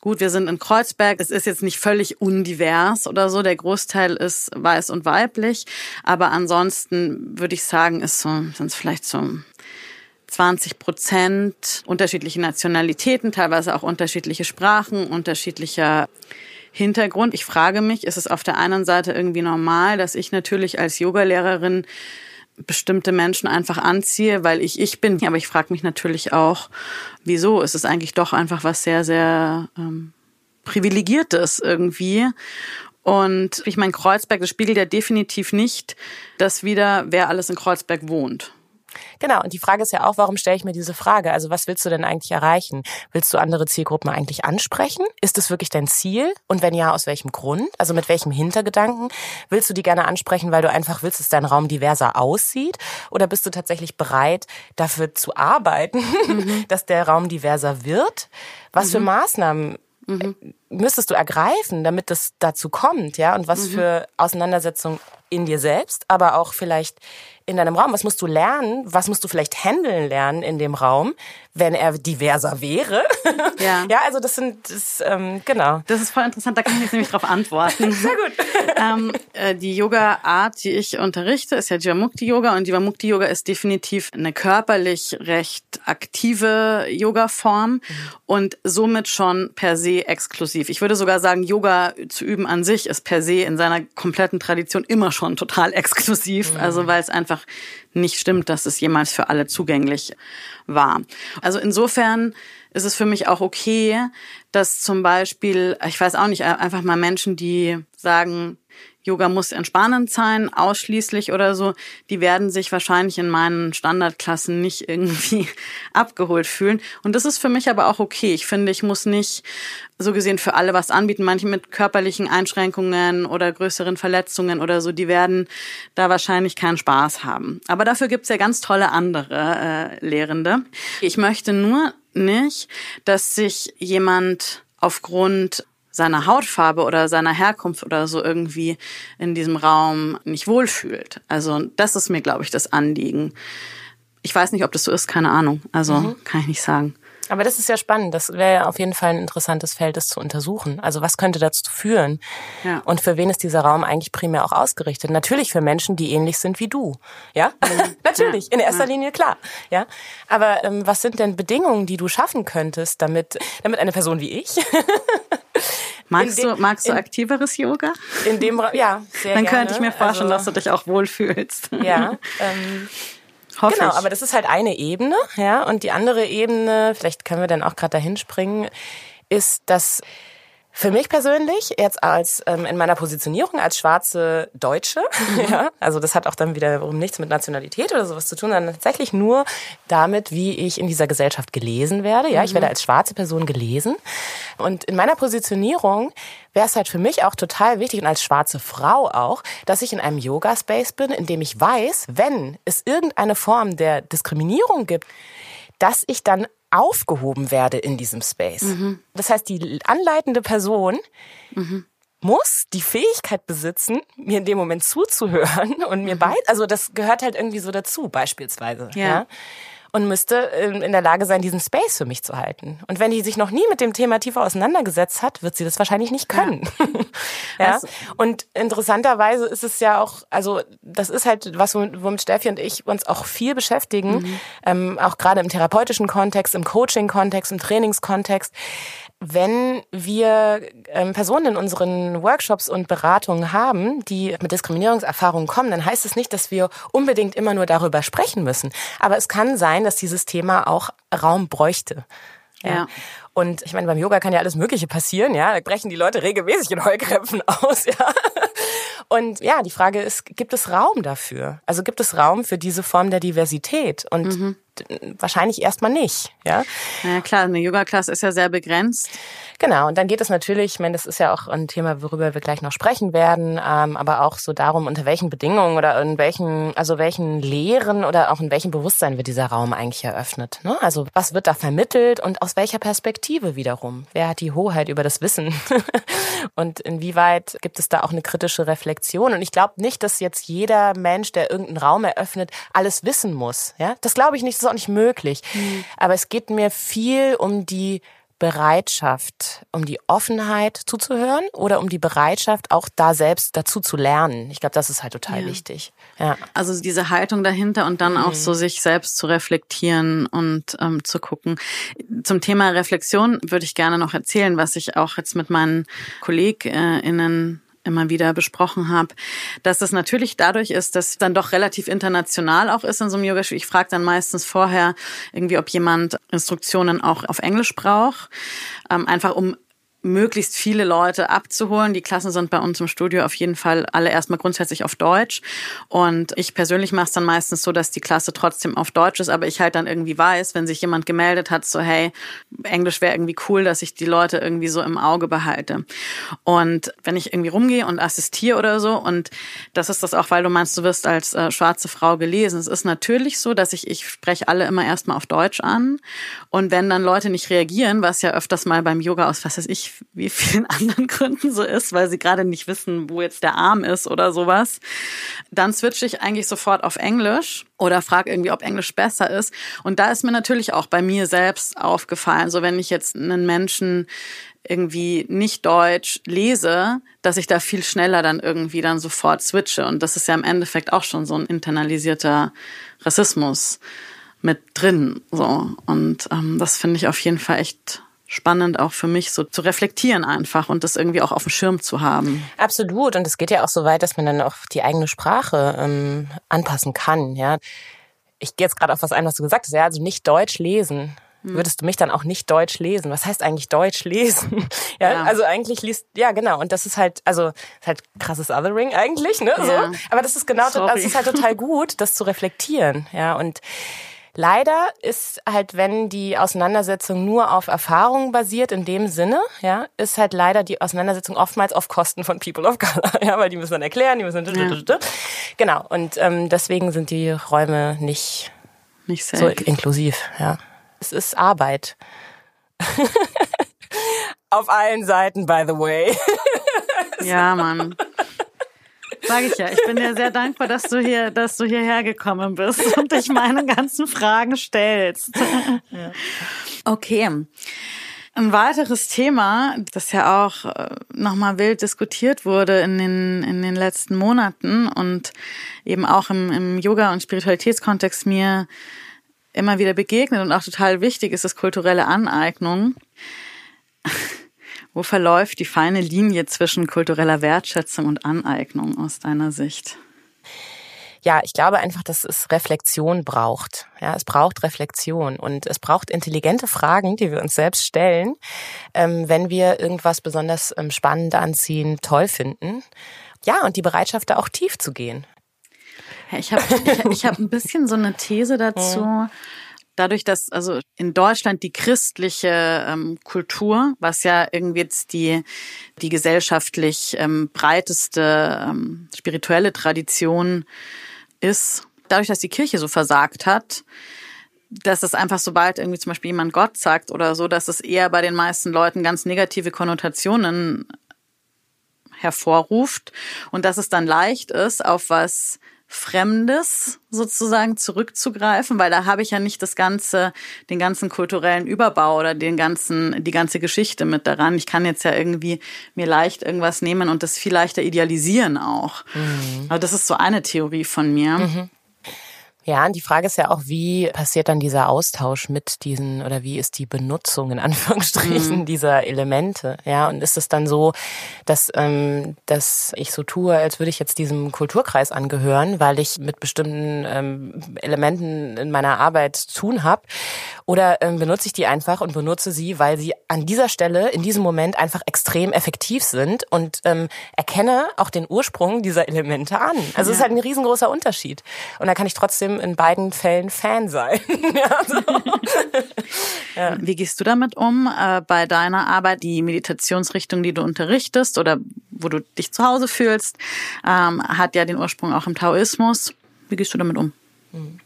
Gut, wir sind in Kreuzberg. Es ist jetzt nicht völlig undivers oder so. Der Großteil ist weiß und weiblich. Aber ansonsten würde ich sagen, ist so, sind es vielleicht so 20 Prozent unterschiedliche Nationalitäten, teilweise auch unterschiedliche Sprachen, unterschiedlicher Hintergrund. Ich frage mich, ist es auf der einen Seite irgendwie normal, dass ich natürlich als Yogalehrerin bestimmte Menschen einfach anziehe, weil ich ich bin. Aber ich frage mich natürlich auch, wieso? Ist es eigentlich doch einfach was sehr, sehr ähm, privilegiertes irgendwie. Und ich meine, Kreuzberg, das spiegelt ja definitiv nicht das wieder, wer alles in Kreuzberg wohnt. Genau, und die Frage ist ja auch, warum stelle ich mir diese Frage? Also was willst du denn eigentlich erreichen? Willst du andere Zielgruppen eigentlich ansprechen? Ist das wirklich dein Ziel? Und wenn ja, aus welchem Grund? Also mit welchem Hintergedanken? Willst du die gerne ansprechen, weil du einfach willst, dass dein Raum diverser aussieht? Oder bist du tatsächlich bereit, dafür zu arbeiten, mhm. [LAUGHS] dass der Raum diverser wird? Was mhm. für Maßnahmen mhm. müsstest du ergreifen, damit es dazu kommt, ja? Und was mhm. für Auseinandersetzungen in dir selbst, aber auch vielleicht in deinem Raum? Was musst du lernen? Was musst du vielleicht handeln lernen in dem Raum, wenn er diverser wäre? Ja, [LAUGHS] ja also das sind, das, ähm, genau. Das ist voll interessant, da kann ich jetzt nämlich drauf antworten. [LAUGHS] Sehr gut. [LAUGHS] ähm, äh, die Yoga-Art, die ich unterrichte, ist ja Jivamukti-Yoga und Jivamukti-Yoga ist definitiv eine körperlich recht aktive Yoga-Form mhm. und somit schon per se exklusiv. Ich würde sogar sagen, Yoga zu üben an sich ist per se in seiner kompletten Tradition immer schon total exklusiv, mhm. also weil es einfach einfach nicht stimmt, dass es jemals für alle zugänglich war. Also insofern ist es für mich auch okay, dass zum Beispiel, ich weiß auch nicht, einfach mal Menschen, die sagen, Yoga muss entspannend sein, ausschließlich oder so, die werden sich wahrscheinlich in meinen Standardklassen nicht [LAUGHS] irgendwie abgeholt fühlen. Und das ist für mich aber auch okay. Ich finde, ich muss nicht so gesehen für alle was anbieten. Manche mit körperlichen Einschränkungen oder größeren Verletzungen oder so, die werden da wahrscheinlich keinen Spaß haben. Aber dafür gibt's ja ganz tolle andere äh, Lehrende. Ich möchte nur nicht, dass sich jemand aufgrund seiner Hautfarbe oder seiner Herkunft oder so irgendwie in diesem Raum nicht wohlfühlt. Also das ist mir, glaube ich, das Anliegen. Ich weiß nicht, ob das so ist, keine Ahnung. Also mhm. kann ich nicht sagen. Aber das ist ja spannend. Das wäre auf jeden Fall ein interessantes Feld, das zu untersuchen. Also was könnte dazu führen? Ja. Und für wen ist dieser Raum eigentlich primär auch ausgerichtet? Natürlich für Menschen, die ähnlich sind wie du. Ja, mhm. [LAUGHS] natürlich. Ja. In erster ja. Linie klar. Ja. Aber ähm, was sind denn Bedingungen, die du schaffen könntest, damit, damit eine Person wie ich Magst dem, du, magst du aktiveres Yoga? In dem, ja, sehr Dann gerne. könnte ich mir vorstellen, also, dass du dich auch wohlfühlst. Ja, [LAUGHS] ähm, Hoffe genau, ich. aber das ist halt eine Ebene, ja, und die andere Ebene, vielleicht können wir dann auch gerade dahin springen, ist, dass für mich persönlich, jetzt als ähm, in meiner Positionierung als schwarze Deutsche, mhm. [LAUGHS] ja, also das hat auch dann wiederum nichts mit Nationalität oder sowas zu tun, sondern tatsächlich nur damit, wie ich in dieser Gesellschaft gelesen werde. Ja, mhm. ich werde als schwarze Person gelesen. Und in meiner Positionierung wäre es halt für mich auch total wichtig und als schwarze Frau auch, dass ich in einem Yoga-Space bin, in dem ich weiß, wenn es irgendeine Form der Diskriminierung gibt, dass ich dann aufgehoben werde in diesem Space. Mhm. Das heißt, die anleitende Person mhm. muss die Fähigkeit besitzen, mir in dem Moment zuzuhören und mir mhm. bei, also das gehört halt irgendwie so dazu, beispielsweise. ja? ja? Und müsste ähm, in der Lage sein, diesen Space für mich zu halten. Und wenn die sich noch nie mit dem Thema tiefer auseinandergesetzt hat, wird sie das wahrscheinlich nicht können. Ja. [LAUGHS] ja? Also, und interessanterweise ist es ja auch, also das ist halt was, womit Steffi und ich uns auch viel beschäftigen, mhm. ähm, auch gerade im therapeutischen Kontext, im Coaching-Kontext, im Trainingskontext wenn wir ähm, Personen in unseren Workshops und Beratungen haben, die mit Diskriminierungserfahrungen kommen, dann heißt es nicht, dass wir unbedingt immer nur darüber sprechen müssen. Aber es kann sein, dass dieses Thema auch Raum bräuchte. Ja. ja. Und ich meine, beim Yoga kann ja alles Mögliche passieren, ja. Da brechen die Leute regelmäßig in Heulkrämpfen [LAUGHS] aus, ja. Und ja, die Frage ist, gibt es Raum dafür? Also gibt es Raum für diese Form der Diversität? Und mhm wahrscheinlich erstmal nicht. Ja, ja klar, eine Yoga-Klasse ist ja sehr begrenzt. Genau, und dann geht es natürlich, ich meine, das ist ja auch ein Thema, worüber wir gleich noch sprechen werden, ähm, aber auch so darum, unter welchen Bedingungen oder in welchen, also welchen Lehren oder auch in welchem Bewusstsein wird dieser Raum eigentlich eröffnet. Ne? Also was wird da vermittelt und aus welcher Perspektive wiederum? Wer hat die Hoheit über das Wissen? [LAUGHS] und inwieweit gibt es da auch eine kritische Reflexion? Und ich glaube nicht, dass jetzt jeder Mensch, der irgendeinen Raum eröffnet, alles wissen muss. Ja, das glaube ich nicht ist auch nicht möglich. Mhm. Aber es geht mir viel um die Bereitschaft, um die Offenheit zuzuhören oder um die Bereitschaft, auch da selbst dazu zu lernen. Ich glaube, das ist halt total ja. wichtig. Ja. Also diese Haltung dahinter und dann mhm. auch so sich selbst zu reflektieren und ähm, zu gucken. Zum Thema Reflexion würde ich gerne noch erzählen, was ich auch jetzt mit meinen KollegInnen immer wieder besprochen habe, dass es natürlich dadurch ist, dass es dann doch relativ international auch ist in so einem Yoga. Ich frage dann meistens vorher irgendwie, ob jemand Instruktionen auch auf Englisch braucht, ähm, einfach um möglichst viele Leute abzuholen. Die Klassen sind bei uns im Studio auf jeden Fall alle erstmal grundsätzlich auf Deutsch. Und ich persönlich mache es dann meistens so, dass die Klasse trotzdem auf Deutsch ist, aber ich halt dann irgendwie weiß, wenn sich jemand gemeldet hat, so hey, Englisch wäre irgendwie cool, dass ich die Leute irgendwie so im Auge behalte. Und wenn ich irgendwie rumgehe und assistiere oder so, und das ist das auch, weil du meinst, du wirst als äh, schwarze Frau gelesen. Es ist natürlich so, dass ich, ich spreche alle immer erstmal auf Deutsch an. Und wenn dann Leute nicht reagieren, was ja öfters mal beim Yoga aus, was weiß ich, wie vielen [LAUGHS] anderen Gründen so ist, weil sie gerade nicht wissen, wo jetzt der Arm ist oder sowas, dann switche ich eigentlich sofort auf Englisch oder frage irgendwie, ob Englisch besser ist. Und da ist mir natürlich auch bei mir selbst aufgefallen, so wenn ich jetzt einen Menschen irgendwie nicht Deutsch lese, dass ich da viel schneller dann irgendwie dann sofort switche. Und das ist ja im Endeffekt auch schon so ein internalisierter Rassismus mit drin. So. Und ähm, das finde ich auf jeden Fall echt spannend auch für mich so zu reflektieren einfach und das irgendwie auch auf dem Schirm zu haben. Absolut und es geht ja auch so weit, dass man dann auch die eigene Sprache ähm, anpassen kann. Ja, ich gehe jetzt gerade auf was ein, was du gesagt hast. Ja, also nicht Deutsch lesen. Hm. Würdest du mich dann auch nicht Deutsch lesen? Was heißt eigentlich Deutsch lesen? [LAUGHS] ja, ja, also eigentlich liest, ja genau. Und das ist halt, also ist halt krasses Othering eigentlich, ne? So. Ja. Aber das ist genau, Sorry. das ist halt total gut, das zu reflektieren. Ja, und Leider ist halt, wenn die Auseinandersetzung nur auf Erfahrungen basiert, in dem Sinne, ja, ist halt leider die Auseinandersetzung oftmals auf Kosten von People of Color, [LAUGHS] ja, weil die müssen dann erklären, die müssen dann, ja. genau. Und ähm, deswegen sind die Räume nicht, nicht so inklusiv, ja. Es ist Arbeit. [LAUGHS] auf allen Seiten, by the way. [LAUGHS] ja, Mann. Sag ich ja. Ich bin dir sehr dankbar, dass du hier, dass du hierher gekommen bist und dich meine ganzen Fragen stellst. Ja. Okay. Ein weiteres Thema, das ja auch äh, nochmal wild diskutiert wurde in den, in den letzten Monaten und eben auch im, im Yoga- und Spiritualitätskontext mir immer wieder begegnet und auch total wichtig ist, ist kulturelle Aneignung. Wo verläuft die feine Linie zwischen kultureller Wertschätzung und Aneignung aus deiner Sicht? Ja, ich glaube einfach, dass es Reflexion braucht. Ja, es braucht Reflexion und es braucht intelligente Fragen, die wir uns selbst stellen, ähm, wenn wir irgendwas besonders ähm, spannend anziehen, toll finden. Ja, und die Bereitschaft, da auch tief zu gehen. Ja, ich habe ich, ich hab ein bisschen so eine These [LAUGHS] dazu. Dadurch, dass also in Deutschland die christliche ähm, Kultur, was ja irgendwie jetzt die die gesellschaftlich ähm, breiteste ähm, spirituelle Tradition ist, dadurch, dass die Kirche so versagt hat, dass es einfach, sobald irgendwie zum Beispiel jemand Gott sagt oder so, dass es eher bei den meisten Leuten ganz negative Konnotationen hervorruft und dass es dann leicht ist, auf was Fremdes sozusagen zurückzugreifen, weil da habe ich ja nicht das ganze, den ganzen kulturellen Überbau oder den ganzen, die ganze Geschichte mit daran. Ich kann jetzt ja irgendwie mir leicht irgendwas nehmen und das viel leichter idealisieren auch. Mhm. Aber das ist so eine Theorie von mir. Mhm. Ja, und die Frage ist ja auch, wie passiert dann dieser Austausch mit diesen oder wie ist die Benutzung in [LAUGHS] Anführungsstrichen mhm. dieser Elemente? Ja, und ist es dann so, dass, ähm, dass ich so tue, als würde ich jetzt diesem Kulturkreis angehören, weil ich mit bestimmten ähm, Elementen in meiner Arbeit zu tun habe? Oder ähm, benutze ich die einfach und benutze sie, weil sie an dieser Stelle in diesem Moment einfach extrem effektiv sind und ähm, erkenne auch den Ursprung dieser Elemente an. Also ja. es ist halt ein riesengroßer Unterschied. Und da kann ich trotzdem trotzdem in beiden Fällen Fan sein. [LAUGHS] [LAUGHS] ja. Wie gehst du damit um äh, bei deiner Arbeit, die Meditationsrichtung, die du unterrichtest oder wo du dich zu Hause fühlst, ähm, hat ja den Ursprung auch im Taoismus. Wie gehst du damit um? Hm.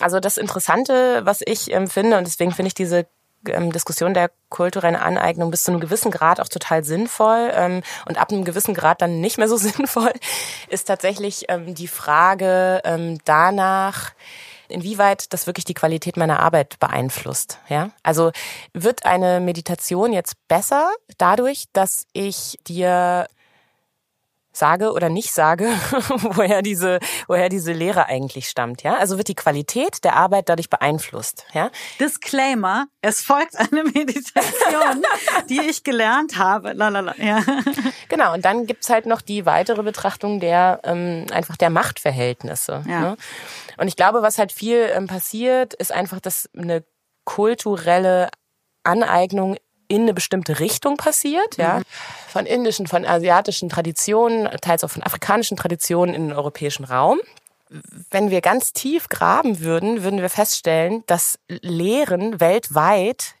Also das Interessante, was ich empfinde, und deswegen finde ich diese ähm, Diskussion der kulturellen Aneignung bis zu einem gewissen Grad auch total sinnvoll ähm, und ab einem gewissen Grad dann nicht mehr so [LAUGHS] sinnvoll, ist tatsächlich ähm, die Frage ähm, danach, inwieweit das wirklich die Qualität meiner Arbeit beeinflusst. Ja, also wird eine Meditation jetzt besser dadurch, dass ich dir sage oder nicht sage, [LAUGHS] woher diese, woher diese Lehre eigentlich stammt, ja? Also wird die Qualität der Arbeit dadurch beeinflusst, ja? Disclaimer, es folgt eine Meditation, [LAUGHS] die ich gelernt habe, lalala, ja. Genau, und dann gibt's halt noch die weitere Betrachtung der, ähm, einfach der Machtverhältnisse, ja. Ne? Und ich glaube, was halt viel ähm, passiert, ist einfach, dass eine kulturelle Aneignung in eine bestimmte Richtung passiert, ja. Mhm. Von indischen, von asiatischen Traditionen, teils auch von afrikanischen Traditionen in den europäischen Raum. Wenn wir ganz tief graben würden, würden wir feststellen, dass Lehren weltweit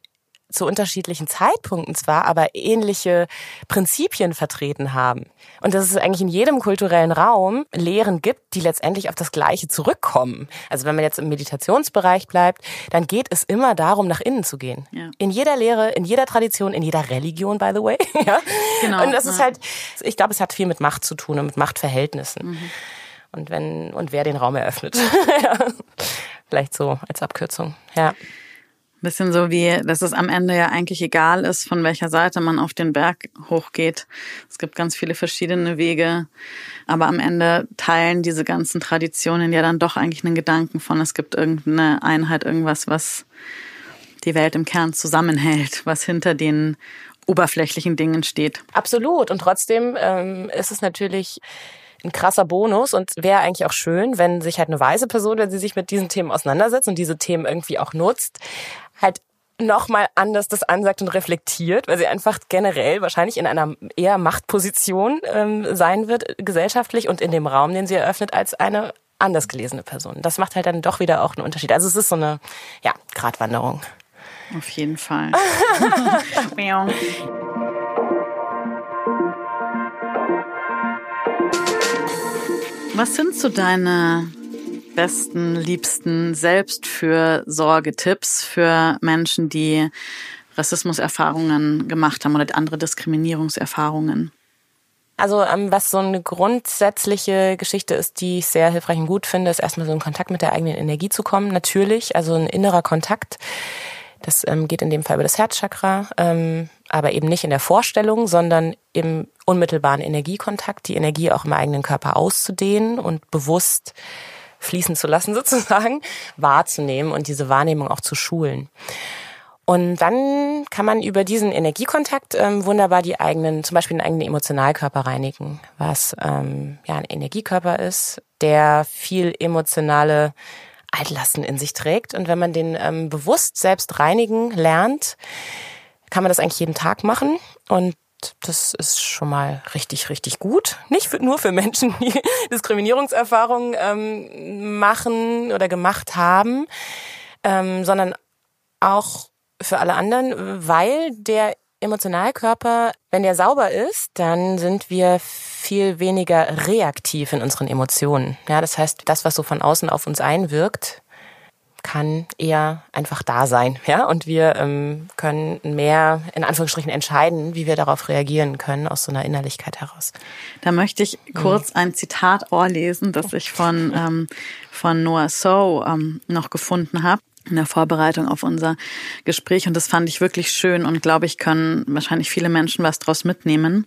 zu unterschiedlichen Zeitpunkten zwar, aber ähnliche Prinzipien vertreten haben. Und dass es eigentlich in jedem kulturellen Raum Lehren gibt, die letztendlich auf das Gleiche zurückkommen. Also wenn man jetzt im Meditationsbereich bleibt, dann geht es immer darum, nach innen zu gehen. Ja. In jeder Lehre, in jeder Tradition, in jeder Religion, by the way. [LAUGHS] ja? Genau. Und das ja. ist halt, ich glaube, es hat viel mit Macht zu tun und mit Machtverhältnissen. Mhm. Und wenn, und wer den Raum eröffnet. [LAUGHS] ja. Vielleicht so als Abkürzung. Ja. Bisschen so wie, dass es am Ende ja eigentlich egal ist, von welcher Seite man auf den Berg hochgeht. Es gibt ganz viele verschiedene Wege, aber am Ende teilen diese ganzen Traditionen ja dann doch eigentlich einen Gedanken von, es gibt irgendeine Einheit, irgendwas, was die Welt im Kern zusammenhält, was hinter den oberflächlichen Dingen steht. Absolut. Und trotzdem ähm, ist es natürlich ein krasser Bonus und wäre eigentlich auch schön, wenn sich halt eine weise Person, wenn sie sich mit diesen Themen auseinandersetzt und diese Themen irgendwie auch nutzt, halt nochmal anders das ansagt und reflektiert, weil sie einfach generell wahrscheinlich in einer eher Machtposition ähm, sein wird, gesellschaftlich und in dem Raum, den sie eröffnet, als eine anders gelesene Person. Das macht halt dann doch wieder auch einen Unterschied. Also es ist so eine, ja, Gratwanderung. Auf jeden Fall. [LAUGHS] Was sind so deine besten, liebsten Selbstfürsorge-Tipps für Menschen, die Rassismuserfahrungen gemacht haben oder andere Diskriminierungserfahrungen? Also ähm, was so eine grundsätzliche Geschichte ist, die ich sehr hilfreich und gut finde, ist erstmal so in Kontakt mit der eigenen Energie zu kommen. Natürlich, also ein innerer Kontakt. Das ähm, geht in dem Fall über das Herzchakra, ähm, aber eben nicht in der Vorstellung, sondern im unmittelbaren Energiekontakt, die Energie auch im eigenen Körper auszudehnen und bewusst fließen zu lassen [LAUGHS] sozusagen, wahrzunehmen und diese Wahrnehmung auch zu schulen. Und dann kann man über diesen Energiekontakt ähm, wunderbar die eigenen, zum Beispiel den eigenen Emotionalkörper reinigen, was ähm, ja ein Energiekörper ist, der viel emotionale Altlasten in sich trägt. Und wenn man den ähm, bewusst selbst reinigen lernt, kann man das eigentlich jeden Tag machen. Und das ist schon mal richtig, richtig gut. Nicht für, nur für Menschen, die [LAUGHS] Diskriminierungserfahrungen ähm, machen oder gemacht haben, ähm, sondern auch für alle anderen, weil der Emotionalkörper, wenn der sauber ist, dann sind wir viel weniger reaktiv in unseren Emotionen. Ja, das heißt, das, was so von außen auf uns einwirkt, kann eher einfach da sein, [LAUGHS] ja, und wir ähm, können mehr in Anführungsstrichen entscheiden, wie wir darauf reagieren können aus so einer Innerlichkeit heraus. Da möchte ich kurz ein Zitat vorlesen, das ich von ähm, von Noah So ähm, noch gefunden habe in der Vorbereitung auf unser Gespräch und das fand ich wirklich schön und glaube ich können wahrscheinlich viele Menschen was daraus mitnehmen.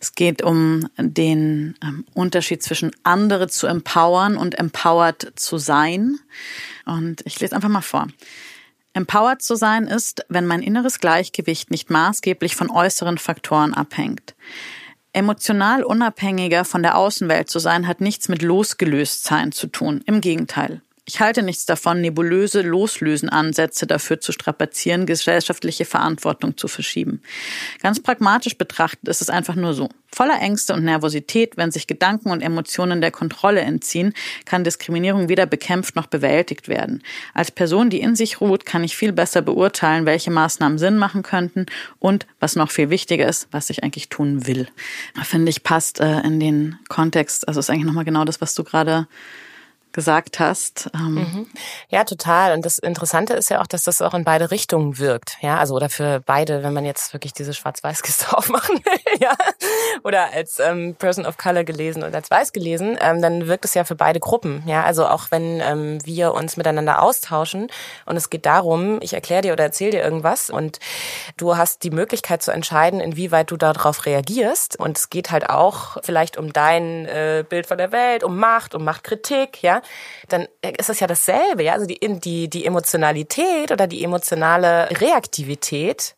Es geht um den ähm, Unterschied zwischen andere zu empowern und empowered zu sein. Und ich lese einfach mal vor. Empowered zu sein ist, wenn mein inneres Gleichgewicht nicht maßgeblich von äußeren Faktoren abhängt. Emotional unabhängiger von der Außenwelt zu sein, hat nichts mit losgelöst sein zu tun. Im Gegenteil. Ich halte nichts davon, nebulöse Loslösen-Ansätze dafür zu strapazieren, gesellschaftliche Verantwortung zu verschieben. Ganz pragmatisch betrachtet ist es einfach nur so. Voller Ängste und Nervosität, wenn sich Gedanken und Emotionen der Kontrolle entziehen, kann Diskriminierung weder bekämpft noch bewältigt werden. Als Person, die in sich ruht, kann ich viel besser beurteilen, welche Maßnahmen Sinn machen könnten und, was noch viel wichtiger ist, was ich eigentlich tun will. Finde ich passt äh, in den Kontext, also ist eigentlich nochmal genau das, was du gerade gesagt hast. Ähm. Mhm. Ja, total. Und das Interessante ist ja auch, dass das auch in beide Richtungen wirkt. Ja, also oder für beide, wenn man jetzt wirklich diese Schwarz-Weiß-Kiste [LAUGHS] aufmachen will, ja, oder als ähm, Person of Color gelesen oder als Weiß gelesen, ähm, dann wirkt es ja für beide Gruppen. Ja, also auch wenn ähm, wir uns miteinander austauschen und es geht darum, ich erkläre dir oder erzähle dir irgendwas und du hast die Möglichkeit zu entscheiden, inwieweit du darauf reagierst. Und es geht halt auch vielleicht um dein äh, Bild von der Welt, um Macht, um Machtkritik, ja dann ist es ja dasselbe, ja. Also die, die, die Emotionalität oder die emotionale Reaktivität,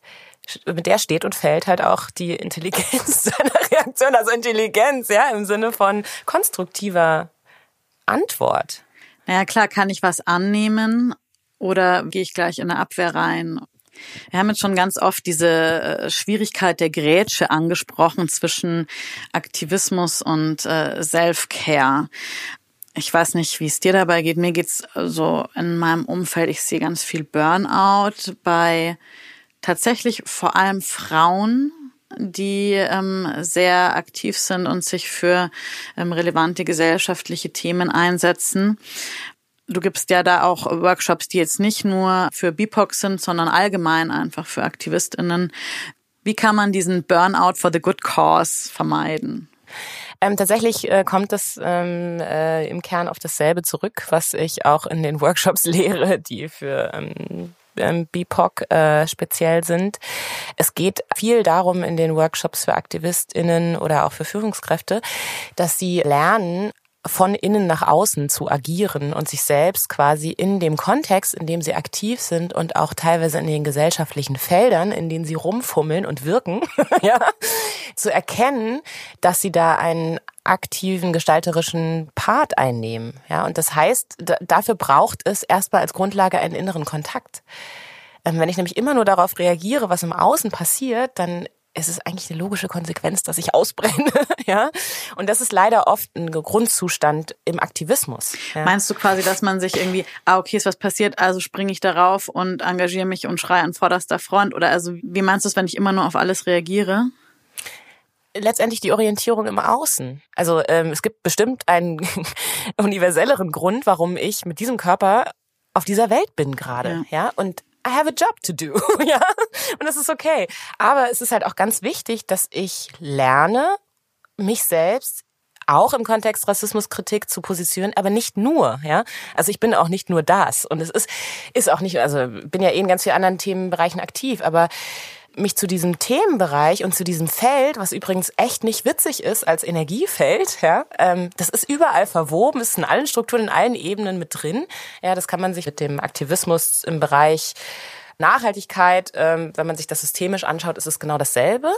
mit der steht und fällt halt auch die Intelligenz [LAUGHS] seiner Reaktion, also Intelligenz, ja, im Sinne von konstruktiver Antwort. Naja, klar, kann ich was annehmen oder gehe ich gleich in eine Abwehr rein? Wir haben jetzt schon ganz oft diese äh, Schwierigkeit der Grätsche angesprochen zwischen Aktivismus und äh, Self-Care ich weiß nicht, wie es dir dabei geht. Mir geht's so in meinem Umfeld, ich sehe ganz viel Burnout bei tatsächlich vor allem Frauen, die ähm, sehr aktiv sind und sich für ähm, relevante gesellschaftliche Themen einsetzen. Du gibst ja da auch Workshops, die jetzt nicht nur für BIPOC sind, sondern allgemein einfach für AktivistInnen. Wie kann man diesen Burnout for the good cause vermeiden? Ähm, tatsächlich äh, kommt es ähm, äh, im Kern auf dasselbe zurück, was ich auch in den [LAUGHS] Workshops lehre, die für ähm, ähm BIPOC äh, speziell sind. Es geht viel darum in den Workshops für AktivistInnen oder auch für Führungskräfte, dass sie lernen, von innen nach außen zu agieren und sich selbst quasi in dem Kontext, in dem sie aktiv sind und auch teilweise in den gesellschaftlichen Feldern, in denen sie rumfummeln und wirken, [LAUGHS] ja, zu erkennen, dass sie da einen aktiven gestalterischen Part einnehmen. Ja, und das heißt, dafür braucht es erstmal als Grundlage einen inneren Kontakt. Ähm, wenn ich nämlich immer nur darauf reagiere, was im Außen passiert, dann es ist eigentlich eine logische Konsequenz, dass ich ausbrenne, [LAUGHS] ja. Und das ist leider oft ein Grundzustand im Aktivismus. Ja? Meinst du quasi, dass man sich irgendwie, ah, okay, ist was passiert, also springe ich darauf und engagiere mich und schreie an vorderster Front? Oder also, wie meinst du es, wenn ich immer nur auf alles reagiere? letztendlich die Orientierung im Außen. Also ähm, es gibt bestimmt einen [LAUGHS] universelleren Grund, warum ich mit diesem Körper auf dieser Welt bin gerade, ja. ja? Und I have a job to do, [LAUGHS] ja. Und das ist okay. Aber es ist halt auch ganz wichtig, dass ich lerne, mich selbst auch im Kontext Rassismuskritik zu positionieren, aber nicht nur, ja. Also ich bin auch nicht nur das. Und es ist, ist auch nicht, also bin ja eh in ganz vielen anderen Themenbereichen aktiv, aber mich zu diesem Themenbereich und zu diesem Feld, was übrigens echt nicht witzig ist als Energiefeld, ja, ähm, das ist überall verwoben, ist in allen Strukturen, in allen Ebenen mit drin. Ja, das kann man sich mit dem Aktivismus im Bereich Nachhaltigkeit, ähm, wenn man sich das systemisch anschaut, ist es genau dasselbe.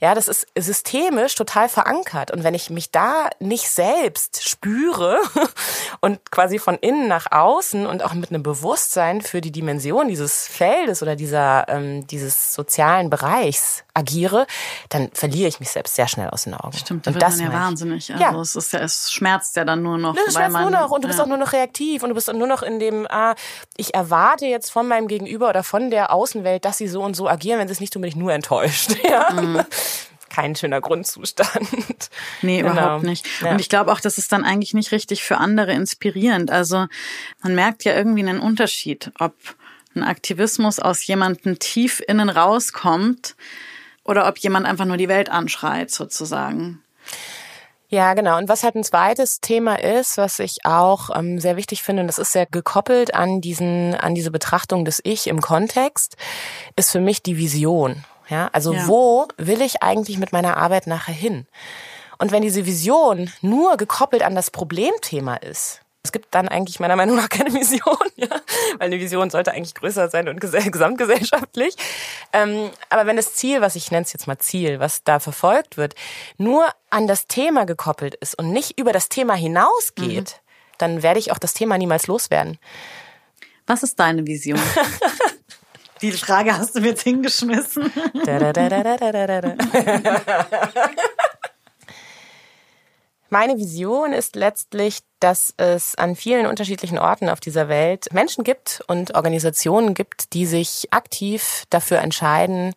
Ja, das ist systemisch total verankert. Und wenn ich mich da nicht selbst spüre [LAUGHS] und quasi von innen nach außen und auch mit einem Bewusstsein für die Dimension dieses Feldes oder dieser ähm, dieses sozialen Bereichs agiere, dann verliere ich mich selbst sehr schnell aus den Augen. Stimmt, da und wird das man ja wahnsinnig. Also ja. es ist ja, es schmerzt ja dann nur noch. Es schmerzt man, nur noch und du bist auch nur noch reaktiv und du bist nur noch in dem, ah, ich erwarte jetzt von meinem Gegenüber oder von der Außenwelt, dass sie so und so agieren, wenn sie es nicht unbedingt nur enttäuscht. [LAUGHS] Ja. Mhm kein schöner Grundzustand. Nee, genau. überhaupt nicht. Ja. Und ich glaube auch, das ist dann eigentlich nicht richtig für andere inspirierend. Also man merkt ja irgendwie einen Unterschied, ob ein Aktivismus aus jemandem tief innen rauskommt oder ob jemand einfach nur die Welt anschreit, sozusagen. Ja, genau. Und was halt ein zweites Thema ist, was ich auch ähm, sehr wichtig finde, und das ist sehr gekoppelt an diesen, an diese Betrachtung des Ich im Kontext, ist für mich die Vision. Ja, also ja. wo will ich eigentlich mit meiner Arbeit nachher hin? Und wenn diese Vision nur gekoppelt an das Problemthema ist, es gibt dann eigentlich meiner Meinung nach keine Vision, [LAUGHS] ja? weil eine Vision sollte eigentlich größer sein und gesamtgesellschaftlich. Ähm, aber wenn das Ziel, was ich nenne es jetzt mal Ziel, was da verfolgt wird, nur an das Thema gekoppelt ist und nicht über das Thema hinausgeht, mhm. dann werde ich auch das Thema niemals loswerden. Was ist deine Vision? [LAUGHS] Die Frage hast du mir jetzt hingeschmissen. [LAUGHS] Meine Vision ist letztlich, dass es an vielen unterschiedlichen Orten auf dieser Welt Menschen gibt und Organisationen gibt, die sich aktiv dafür entscheiden,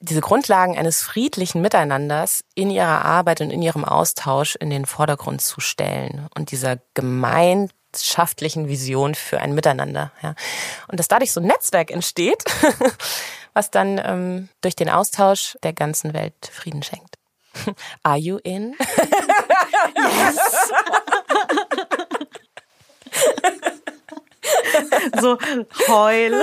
diese Grundlagen eines friedlichen Miteinanders in ihrer Arbeit und in ihrem Austausch in den Vordergrund zu stellen und dieser gemeinschaftlichen Vision für ein Miteinander. Ja. Und dass dadurch so ein Netzwerk entsteht, [LAUGHS] was dann ähm, durch den Austausch der ganzen Welt Frieden schenkt. [LAUGHS] Are you in? [LAUGHS] yes. so heul.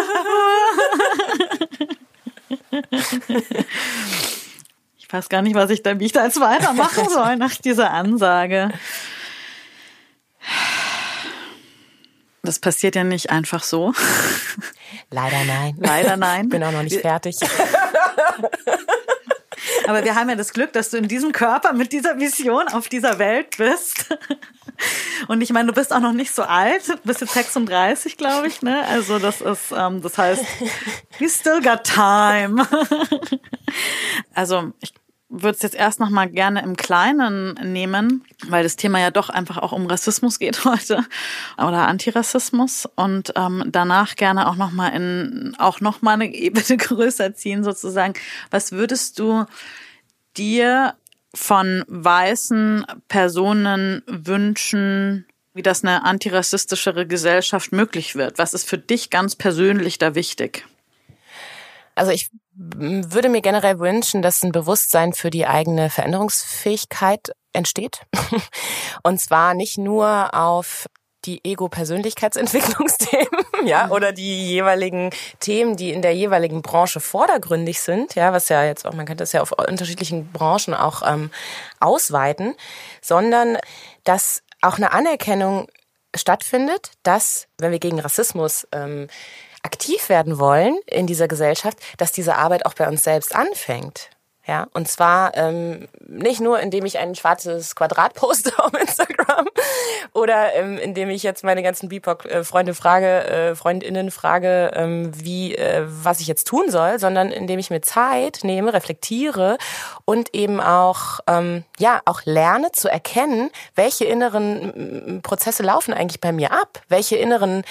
Ich weiß gar nicht, was ich da, wie ich da jetzt weitermachen soll nach dieser Ansage. Das passiert ja nicht einfach so. Leider nein. Leider nein. Bin auch noch nicht fertig. [LAUGHS] Aber wir haben ja das Glück, dass du in diesem Körper mit dieser Vision auf dieser Welt bist. Und ich meine, du bist auch noch nicht so alt, du bist jetzt 36, glaube ich, ne? Also das ist, ähm, das heißt, we still got time. Also ich würde es jetzt erst noch mal gerne im Kleinen nehmen, weil das Thema ja doch einfach auch um Rassismus geht [LAUGHS] heute oder Antirassismus und ähm, danach gerne auch noch mal in auch noch mal eine Ebene [LAUGHS] größer ziehen sozusagen. Was würdest du dir von weißen Personen wünschen, wie das eine antirassistischere Gesellschaft möglich wird? Was ist für dich ganz persönlich da wichtig? Also ich würde mir generell wünschen, dass ein Bewusstsein für die eigene Veränderungsfähigkeit entsteht. [LAUGHS] Und zwar nicht nur auf die Ego-Persönlichkeitsentwicklungsthemen, [LAUGHS] ja, oder die jeweiligen Themen, die in der jeweiligen Branche vordergründig sind, ja, was ja jetzt auch, man kann das ja auf unterschiedlichen Branchen auch ähm, ausweiten, sondern dass auch eine Anerkennung stattfindet, dass, wenn wir gegen Rassismus ähm, aktiv werden wollen in dieser Gesellschaft, dass diese Arbeit auch bei uns selbst anfängt. Ja, und zwar ähm, nicht nur, indem ich ein schwarzes Quadrat poste [LAUGHS] auf Instagram oder ähm, indem ich jetzt meine ganzen BIPOC-Freunde frage, äh, Freundinnen frage, ähm, wie, äh, was ich jetzt tun soll, sondern indem ich mir Zeit nehme, reflektiere und eben auch, ähm, ja, auch lerne zu erkennen, welche inneren Prozesse laufen eigentlich bei mir ab, welche inneren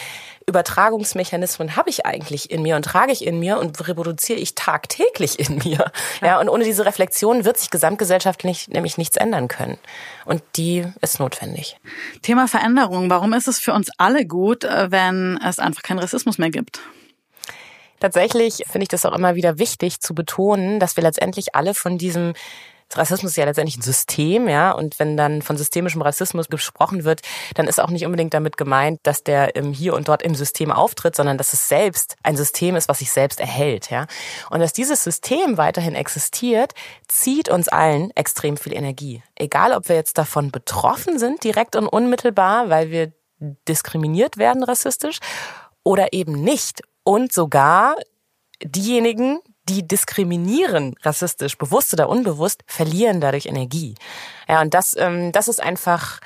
Übertragungsmechanismen habe ich eigentlich in mir und trage ich in mir und reproduziere ich tagtäglich in mir. Ja, ja und ohne diese Reflexion wird sich gesamtgesellschaftlich nämlich nichts ändern können. Und die ist notwendig. Thema Veränderung. Warum ist es für uns alle gut, äh, wenn es einfach keinen Rassismus mehr gibt? Tatsächlich finde ich das auch immer wieder wichtig zu betonen, dass wir letztendlich alle von diesem Rassismus ist ja letztendlich ein System, ja, und wenn dann von systemischem Rassismus gesprochen wird, dann ist auch nicht unbedingt damit gemeint, dass der hier und dort im System auftritt, sondern dass es selbst ein System ist, was sich selbst erhält, ja. Und dass dieses System weiterhin existiert, zieht uns allen extrem viel Energie. Egal, ob wir jetzt davon betroffen sind, direkt und unmittelbar, weil wir diskriminiert werden rassistisch, oder eben nicht und sogar diejenigen, die diskriminieren, rassistisch, bewusst oder unbewusst, verlieren dadurch Energie. Ja, und das, ähm, das ist einfach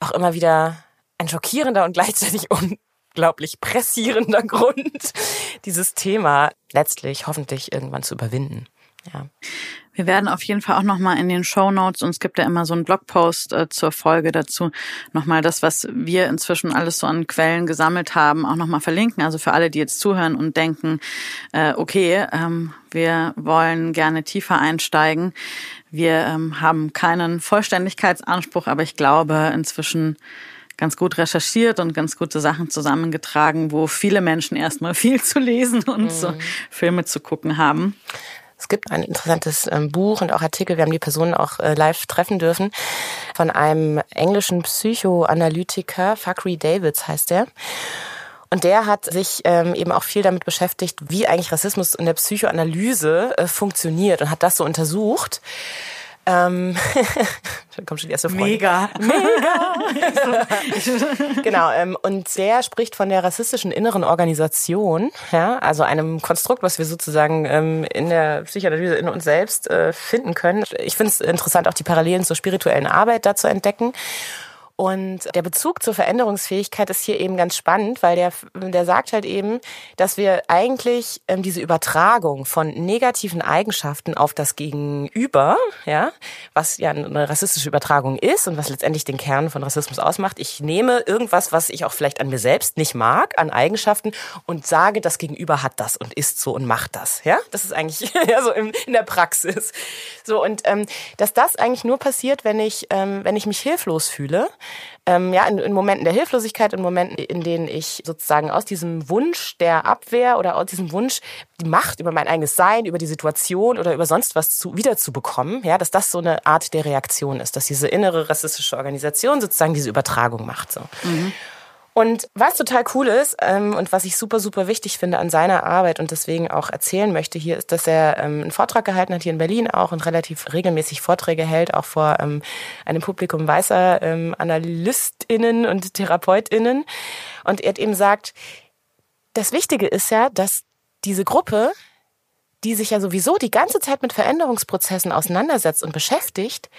auch immer wieder ein schockierender und [LAUGHS] gleichzeitig unglaublich pressierender [LAUGHS] Grund, dieses Thema letztlich hoffentlich irgendwann zu überwinden. Ja. Wir werden auf jeden Fall auch nochmal in den Show Notes, und es gibt ja immer so einen Blogpost äh, zur Folge dazu, nochmal das, was wir inzwischen alles so an Quellen gesammelt haben, auch nochmal verlinken. Also für alle, die jetzt zuhören und denken, äh, okay, ähm, wir wollen gerne tiefer einsteigen. Wir ähm, haben keinen Vollständigkeitsanspruch, aber ich glaube inzwischen ganz gut recherchiert und ganz gute Sachen zusammengetragen, wo viele Menschen erstmal [LAUGHS] viel zu lesen und mhm. so Filme zu gucken haben. Es gibt ein interessantes ähm, Buch und auch Artikel, wir haben die Personen auch äh, live treffen dürfen, von einem englischen Psychoanalytiker, Fakri Davids heißt der. Und der hat sich ähm, eben auch viel damit beschäftigt, wie eigentlich Rassismus in der Psychoanalyse äh, funktioniert und hat das so untersucht. Ähm, [LAUGHS] da kommt schon die erste Frage. Mega. Mega. [LAUGHS] genau. Ähm, und der spricht von der rassistischen inneren Organisation, ja, also einem Konstrukt, was wir sozusagen ähm, in der Psychoanalyse in uns selbst äh, finden können. Ich finde es interessant, auch die Parallelen zur spirituellen Arbeit da zu entdecken. Und der Bezug zur Veränderungsfähigkeit ist hier eben ganz spannend, weil der, der sagt halt eben, dass wir eigentlich ähm, diese Übertragung von negativen Eigenschaften auf das Gegenüber, ja, was ja eine rassistische Übertragung ist und was letztendlich den Kern von Rassismus ausmacht. Ich nehme irgendwas, was ich auch vielleicht an mir selbst nicht mag, an Eigenschaften und sage, das Gegenüber hat das und ist so und macht das, ja. Das ist eigentlich [LAUGHS] ja so in, in der Praxis. So und ähm, dass das eigentlich nur passiert, wenn ich ähm, wenn ich mich hilflos fühle ähm, ja, in, in Momenten der Hilflosigkeit, in Momenten, in denen ich sozusagen aus diesem Wunsch der Abwehr oder aus diesem Wunsch, die Macht über mein eigenes Sein, über die Situation oder über sonst was zu, wiederzubekommen, ja, dass das so eine Art der Reaktion ist, dass diese innere rassistische Organisation sozusagen diese Übertragung macht. So. Mhm. Und was total cool ist ähm, und was ich super, super wichtig finde an seiner Arbeit und deswegen auch erzählen möchte hier, ist, dass er ähm, einen Vortrag gehalten hat hier in Berlin auch und relativ regelmäßig Vorträge hält, auch vor ähm, einem Publikum weißer ähm, AnalystInnen und TherapeutInnen. Und er hat eben sagt, das Wichtige ist ja, dass diese Gruppe, die sich ja sowieso die ganze Zeit mit Veränderungsprozessen auseinandersetzt und beschäftigt,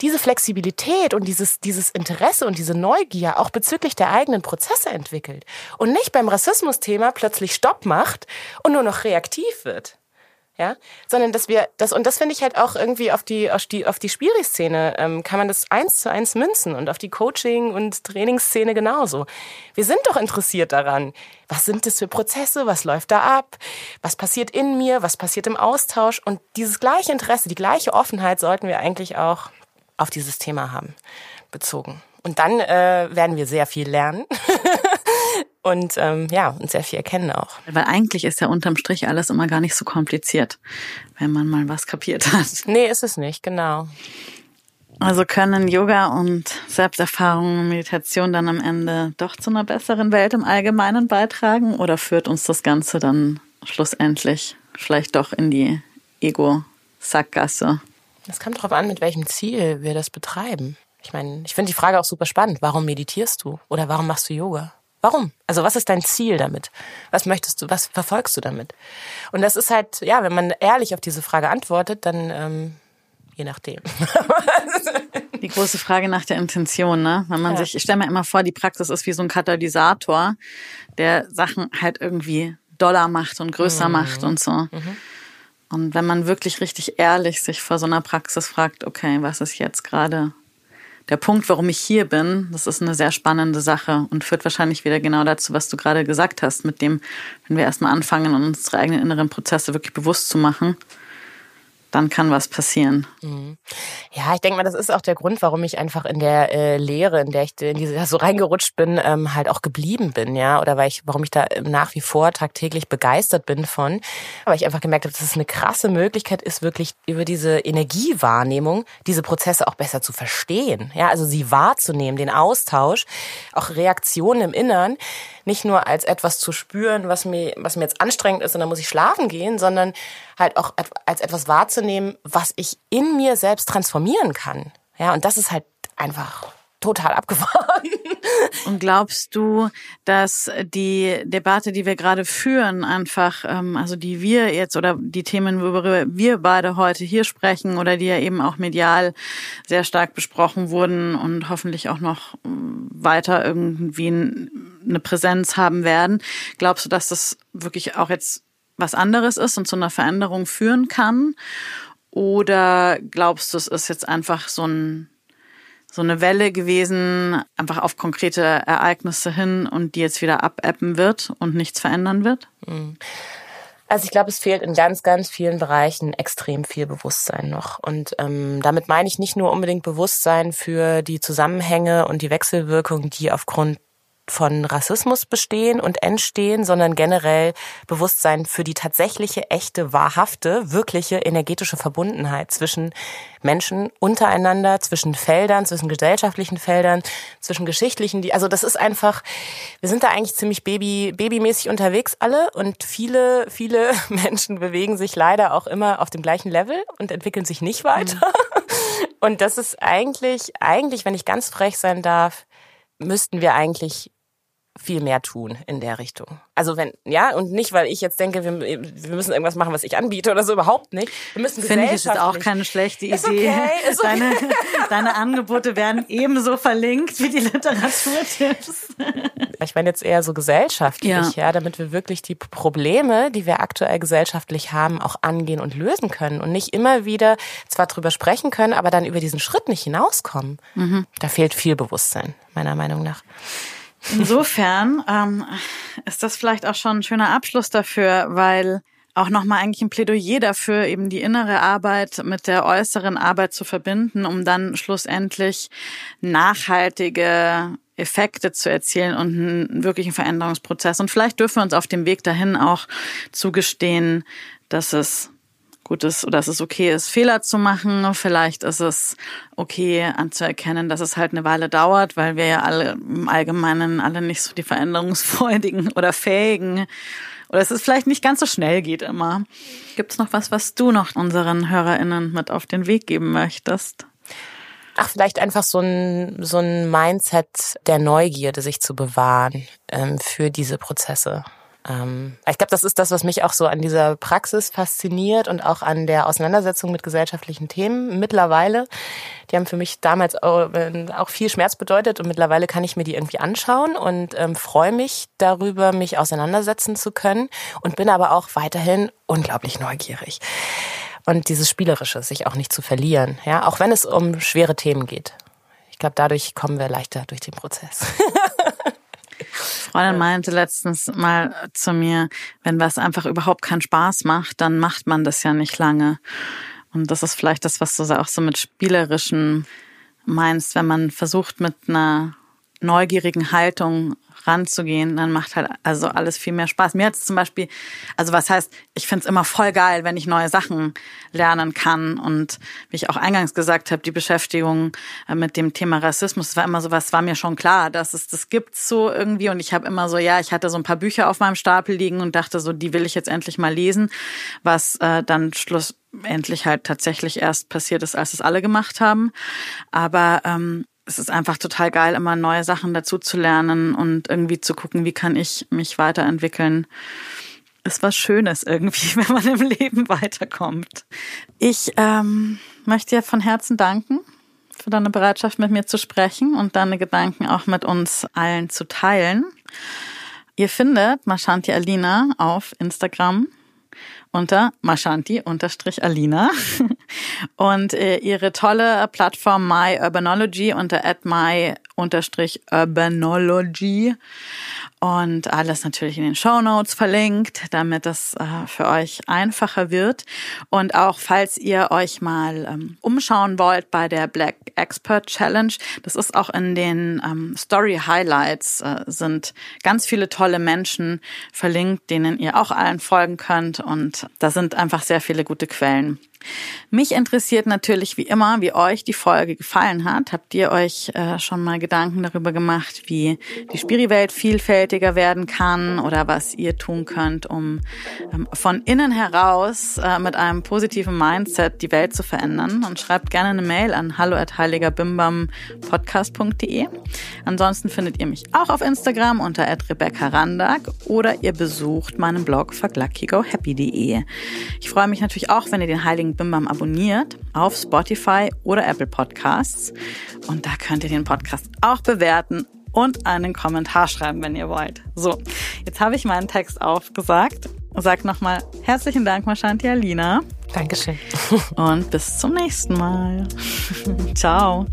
diese Flexibilität und dieses, dieses Interesse und diese Neugier auch bezüglich der eigenen Prozesse entwickelt und nicht beim Rassismus-Thema plötzlich Stopp macht und nur noch reaktiv wird. Ja, sondern dass wir das und das finde ich halt auch irgendwie auf die auf die auf die Spiri-Szene ähm, kann man das eins zu eins münzen und auf die Coaching und Trainingsszene genauso. Wir sind doch interessiert daran, was sind das für Prozesse, was läuft da ab, was passiert in mir, was passiert im Austausch und dieses gleiche Interesse, die gleiche Offenheit sollten wir eigentlich auch auf dieses Thema haben, bezogen. Und dann äh, werden wir sehr viel lernen. [LAUGHS] und ähm, ja, und sehr viel erkennen auch. Weil eigentlich ist ja unterm Strich alles immer gar nicht so kompliziert, wenn man mal was kapiert hat. Nee, ist es nicht, genau. Also können Yoga und Selbsterfahrung und Meditation dann am Ende doch zu einer besseren Welt im Allgemeinen beitragen oder führt uns das Ganze dann schlussendlich vielleicht doch in die Ego-Sackgasse? Es kommt darauf an, mit welchem Ziel wir das betreiben. Ich meine, ich finde die Frage auch super spannend. Warum meditierst du? Oder warum machst du Yoga? Warum? Also was ist dein Ziel damit? Was möchtest du, was verfolgst du damit? Und das ist halt, ja, wenn man ehrlich auf diese Frage antwortet, dann ähm, je nachdem. [LAUGHS] die große Frage nach der Intention, ne? Wenn man ja. sich, ich stelle mir immer vor, die Praxis ist wie so ein Katalysator, der Sachen halt irgendwie doller macht und größer mhm. macht und so. Mhm. Und wenn man wirklich richtig ehrlich sich vor so einer Praxis fragt, okay, was ist jetzt gerade der Punkt, warum ich hier bin, das ist eine sehr spannende Sache und führt wahrscheinlich wieder genau dazu, was du gerade gesagt hast, mit dem, wenn wir erstmal anfangen, unsere eigenen inneren Prozesse wirklich bewusst zu machen, dann kann was passieren. Mhm. Ja, ich denke mal, das ist auch der Grund, warum ich einfach in der äh, Lehre, in der ich in diese so reingerutscht bin, ähm, halt auch geblieben bin, ja, oder weil ich, warum ich da nach wie vor tagtäglich begeistert bin von, aber ich einfach gemerkt habe, dass es eine krasse Möglichkeit ist, wirklich über diese Energiewahrnehmung diese Prozesse auch besser zu verstehen, ja, also sie wahrzunehmen, den Austausch, auch Reaktionen im Innern, nicht nur als etwas zu spüren, was mir, was mir jetzt anstrengend ist und dann muss ich schlafen gehen, sondern halt auch als etwas wahrzunehmen, was ich in mir selbst transformieren kann. Ja, und das ist halt einfach total abgefahren. [LAUGHS] Und glaubst du, dass die Debatte, die wir gerade führen, einfach, ähm, also die wir jetzt oder die Themen, worüber wir beide heute hier sprechen oder die ja eben auch medial sehr stark besprochen wurden und hoffentlich auch noch ähm, weiter irgendwie eine Präsenz haben werden, glaubst du, dass das wirklich auch jetzt was anderes ist und zu einer Veränderung führen kann? Oder glaubst du, es ist jetzt einfach so ein so eine Welle gewesen, einfach auf konkrete Ereignisse hin und die jetzt wieder abebben wird und nichts verändern wird? Mhm. Also ich glaube, es fehlt in ganz, ganz vielen Bereichen extrem viel Bewusstsein noch. Und ähm, damit meine ich nicht nur unbedingt Bewusstsein für die Zusammenhänge und die Wechselwirkung, die aufgrund von Rassismus bestehen und entstehen, sondern generell Bewusstsein für die tatsächliche, echte, wahrhafte, wirkliche energetische Verbundenheit zwischen Menschen untereinander, zwischen Feldern, zwischen gesellschaftlichen Feldern, zwischen geschichtlichen, also das ist einfach, wir sind da eigentlich ziemlich baby, babymäßig unterwegs alle und viele, viele [LAUGHS] Menschen bewegen sich leider auch immer auf dem gleichen Level und entwickeln sich nicht weiter. Mhm. [LAUGHS] Und das ist eigentlich, eigentlich, wenn ich ganz frech sein darf, müssten wir eigentlich viel mehr tun in der Richtung. Also wenn, ja, und nicht, weil ich jetzt denke, wir, wir müssen irgendwas machen, was ich anbiete oder so, überhaupt nicht. Wir müssen Finde ich, ist auch keine schlechte Idee. Ist okay, ist okay. Deine, deine Angebote werden ebenso verlinkt wie die Literaturtipps. Ich meine jetzt eher so gesellschaftlich, ja. ja, damit wir wirklich die Probleme, die wir aktuell gesellschaftlich haben, auch angehen und lösen können und nicht immer wieder zwar drüber sprechen können, aber dann über diesen Schritt nicht hinauskommen. Mhm. Da fehlt viel Bewusstsein, meiner Meinung nach. Insofern ähm, ist das vielleicht auch schon ein schöner Abschluss dafür, weil auch nochmal eigentlich ein Plädoyer dafür, eben die innere Arbeit mit der äußeren Arbeit zu verbinden, um dann schlussendlich nachhaltige Effekte zu erzielen und einen wirklichen Veränderungsprozess. Und vielleicht dürfen wir uns auf dem Weg dahin auch zugestehen, dass es gut ist oder dass es okay ist, Fehler zu machen. Vielleicht ist es okay anzuerkennen, dass es halt eine Weile dauert, weil wir ja alle im Allgemeinen alle nicht so die veränderungsfreudigen [LAUGHS] oder fähigen oder dass es vielleicht nicht ganz so schnell geht immer. Gibt es noch was, was du noch unseren HörerInnen mit auf den Weg geben möchtest? Ach, vielleicht einfach so ein, so ein Mindset der Neugierde, sich zu bewahren ähm, für diese Prozesse. Ähm, ich glaube, das ist das, was mich auch so an dieser Praxis fasziniert und auch an der Auseinandersetzung mit gesellschaftlichen Themen mittlerweile. Die haben für mich damals auch, auch viel Schmerz bedeutet und mittlerweile kann ich mir die irgendwie anschauen und ähm, freue mich darüber, mich auseinandersetzen zu können und bin aber auch weiterhin unglaublich neugierig. Und dieses Spielerische, sich auch nicht zu verlieren, ja, auch wenn es um schwere Themen geht. Ich glaube, dadurch kommen wir leichter durch den Prozess. [LAUGHS] Freundin meinte letztens mal zu mir, wenn was einfach überhaupt keinen Spaß macht, dann macht man das ja nicht lange. Und das ist vielleicht das, was du auch so mit spielerischen meinst, wenn man versucht mit einer neugierigen Haltung ranzugehen, dann macht halt also alles viel mehr Spaß. Mir es zum Beispiel, also was heißt, ich finde es immer voll geil, wenn ich neue Sachen lernen kann. Und wie ich auch eingangs gesagt habe, die Beschäftigung äh, mit dem Thema Rassismus, war immer so was, war mir schon klar, dass es das gibt so irgendwie. Und ich habe immer so, ja, ich hatte so ein paar Bücher auf meinem Stapel liegen und dachte so, die will ich jetzt endlich mal lesen, was äh, dann schlussendlich halt tatsächlich erst passiert ist, als es alle gemacht haben. Aber ähm, es ist einfach total geil, immer neue Sachen dazu zu lernen und irgendwie zu gucken, wie kann ich mich weiterentwickeln. Ist was Schönes irgendwie, [LAUGHS] wenn man im Leben weiterkommt. Ich ähm, möchte dir von Herzen danken für deine Bereitschaft, mit mir zu sprechen und deine Gedanken auch mit uns allen zu teilen. Ihr findet Mashanti Alina auf Instagram unter Mashanti-Alina. [LAUGHS] Und äh, ihre tolle Plattform My Urbanology unter at my-urbanology und alles natürlich in den Show Notes verlinkt, damit es äh, für euch einfacher wird. Und auch falls ihr euch mal ähm, umschauen wollt bei der Black Expert Challenge, das ist auch in den ähm, Story Highlights äh, sind ganz viele tolle Menschen verlinkt, denen ihr auch allen folgen könnt. Und da sind einfach sehr viele gute Quellen Mich interessiert natürlich wie immer, wie euch die Folge gefallen hat. Habt ihr euch äh, schon mal Gedanken darüber gemacht, wie die Spiriwelt vielfältiger werden kann oder was ihr tun könnt, um ähm, von innen heraus äh, mit einem positiven Mindset die Welt zu verändern? Und schreibt gerne eine Mail an hallo@heiligerbimbampodcast.de. Ansonsten findet ihr mich auch auf Instagram unter Rebecca Randag oder ihr besucht meinen Blog fuckluckygohappy.de. Ich freue mich natürlich auch, wenn ihr den Heiligen Bimbam abonniert auf Spotify oder Apple Podcasts. Und da könnt ihr den Podcast auch bewerten und einen Kommentar schreiben, wenn ihr wollt. So, jetzt habe ich meinen Text aufgesagt. Sag nochmal herzlichen Dank, Mashanti Alina. Dankeschön. [LAUGHS] Und bis zum nächsten Mal. [LAUGHS] Ciao.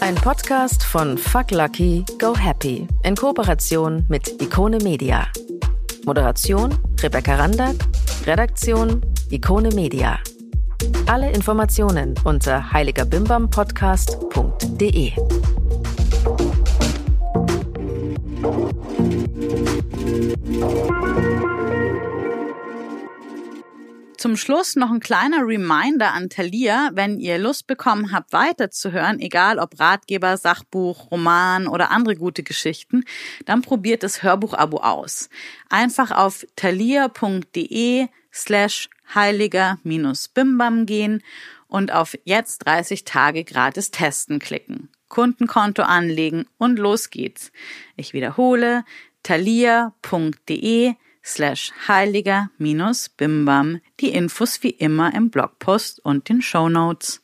Ein Podcast von Fuck Lucky, Go Happy in Kooperation mit Ikone Media. Moderation Rebecca Randack, Redaktion Ikone Media. Alle Informationen unter heiligerbimbampodcast.de. Zum Schluss noch ein kleiner Reminder an Thalia, wenn ihr Lust bekommen habt, weiterzuhören, egal ob Ratgeber, Sachbuch, Roman oder andere gute Geschichten, dann probiert das Hörbuch-Abo aus. Einfach auf thalia.de slash heiliger-bimbam gehen und auf jetzt 30 Tage gratis testen klicken. Kundenkonto anlegen und los geht's. Ich wiederhole, thalia.de slash heiliger minus bimbam. Die Infos wie immer im Blogpost und den Show Notes.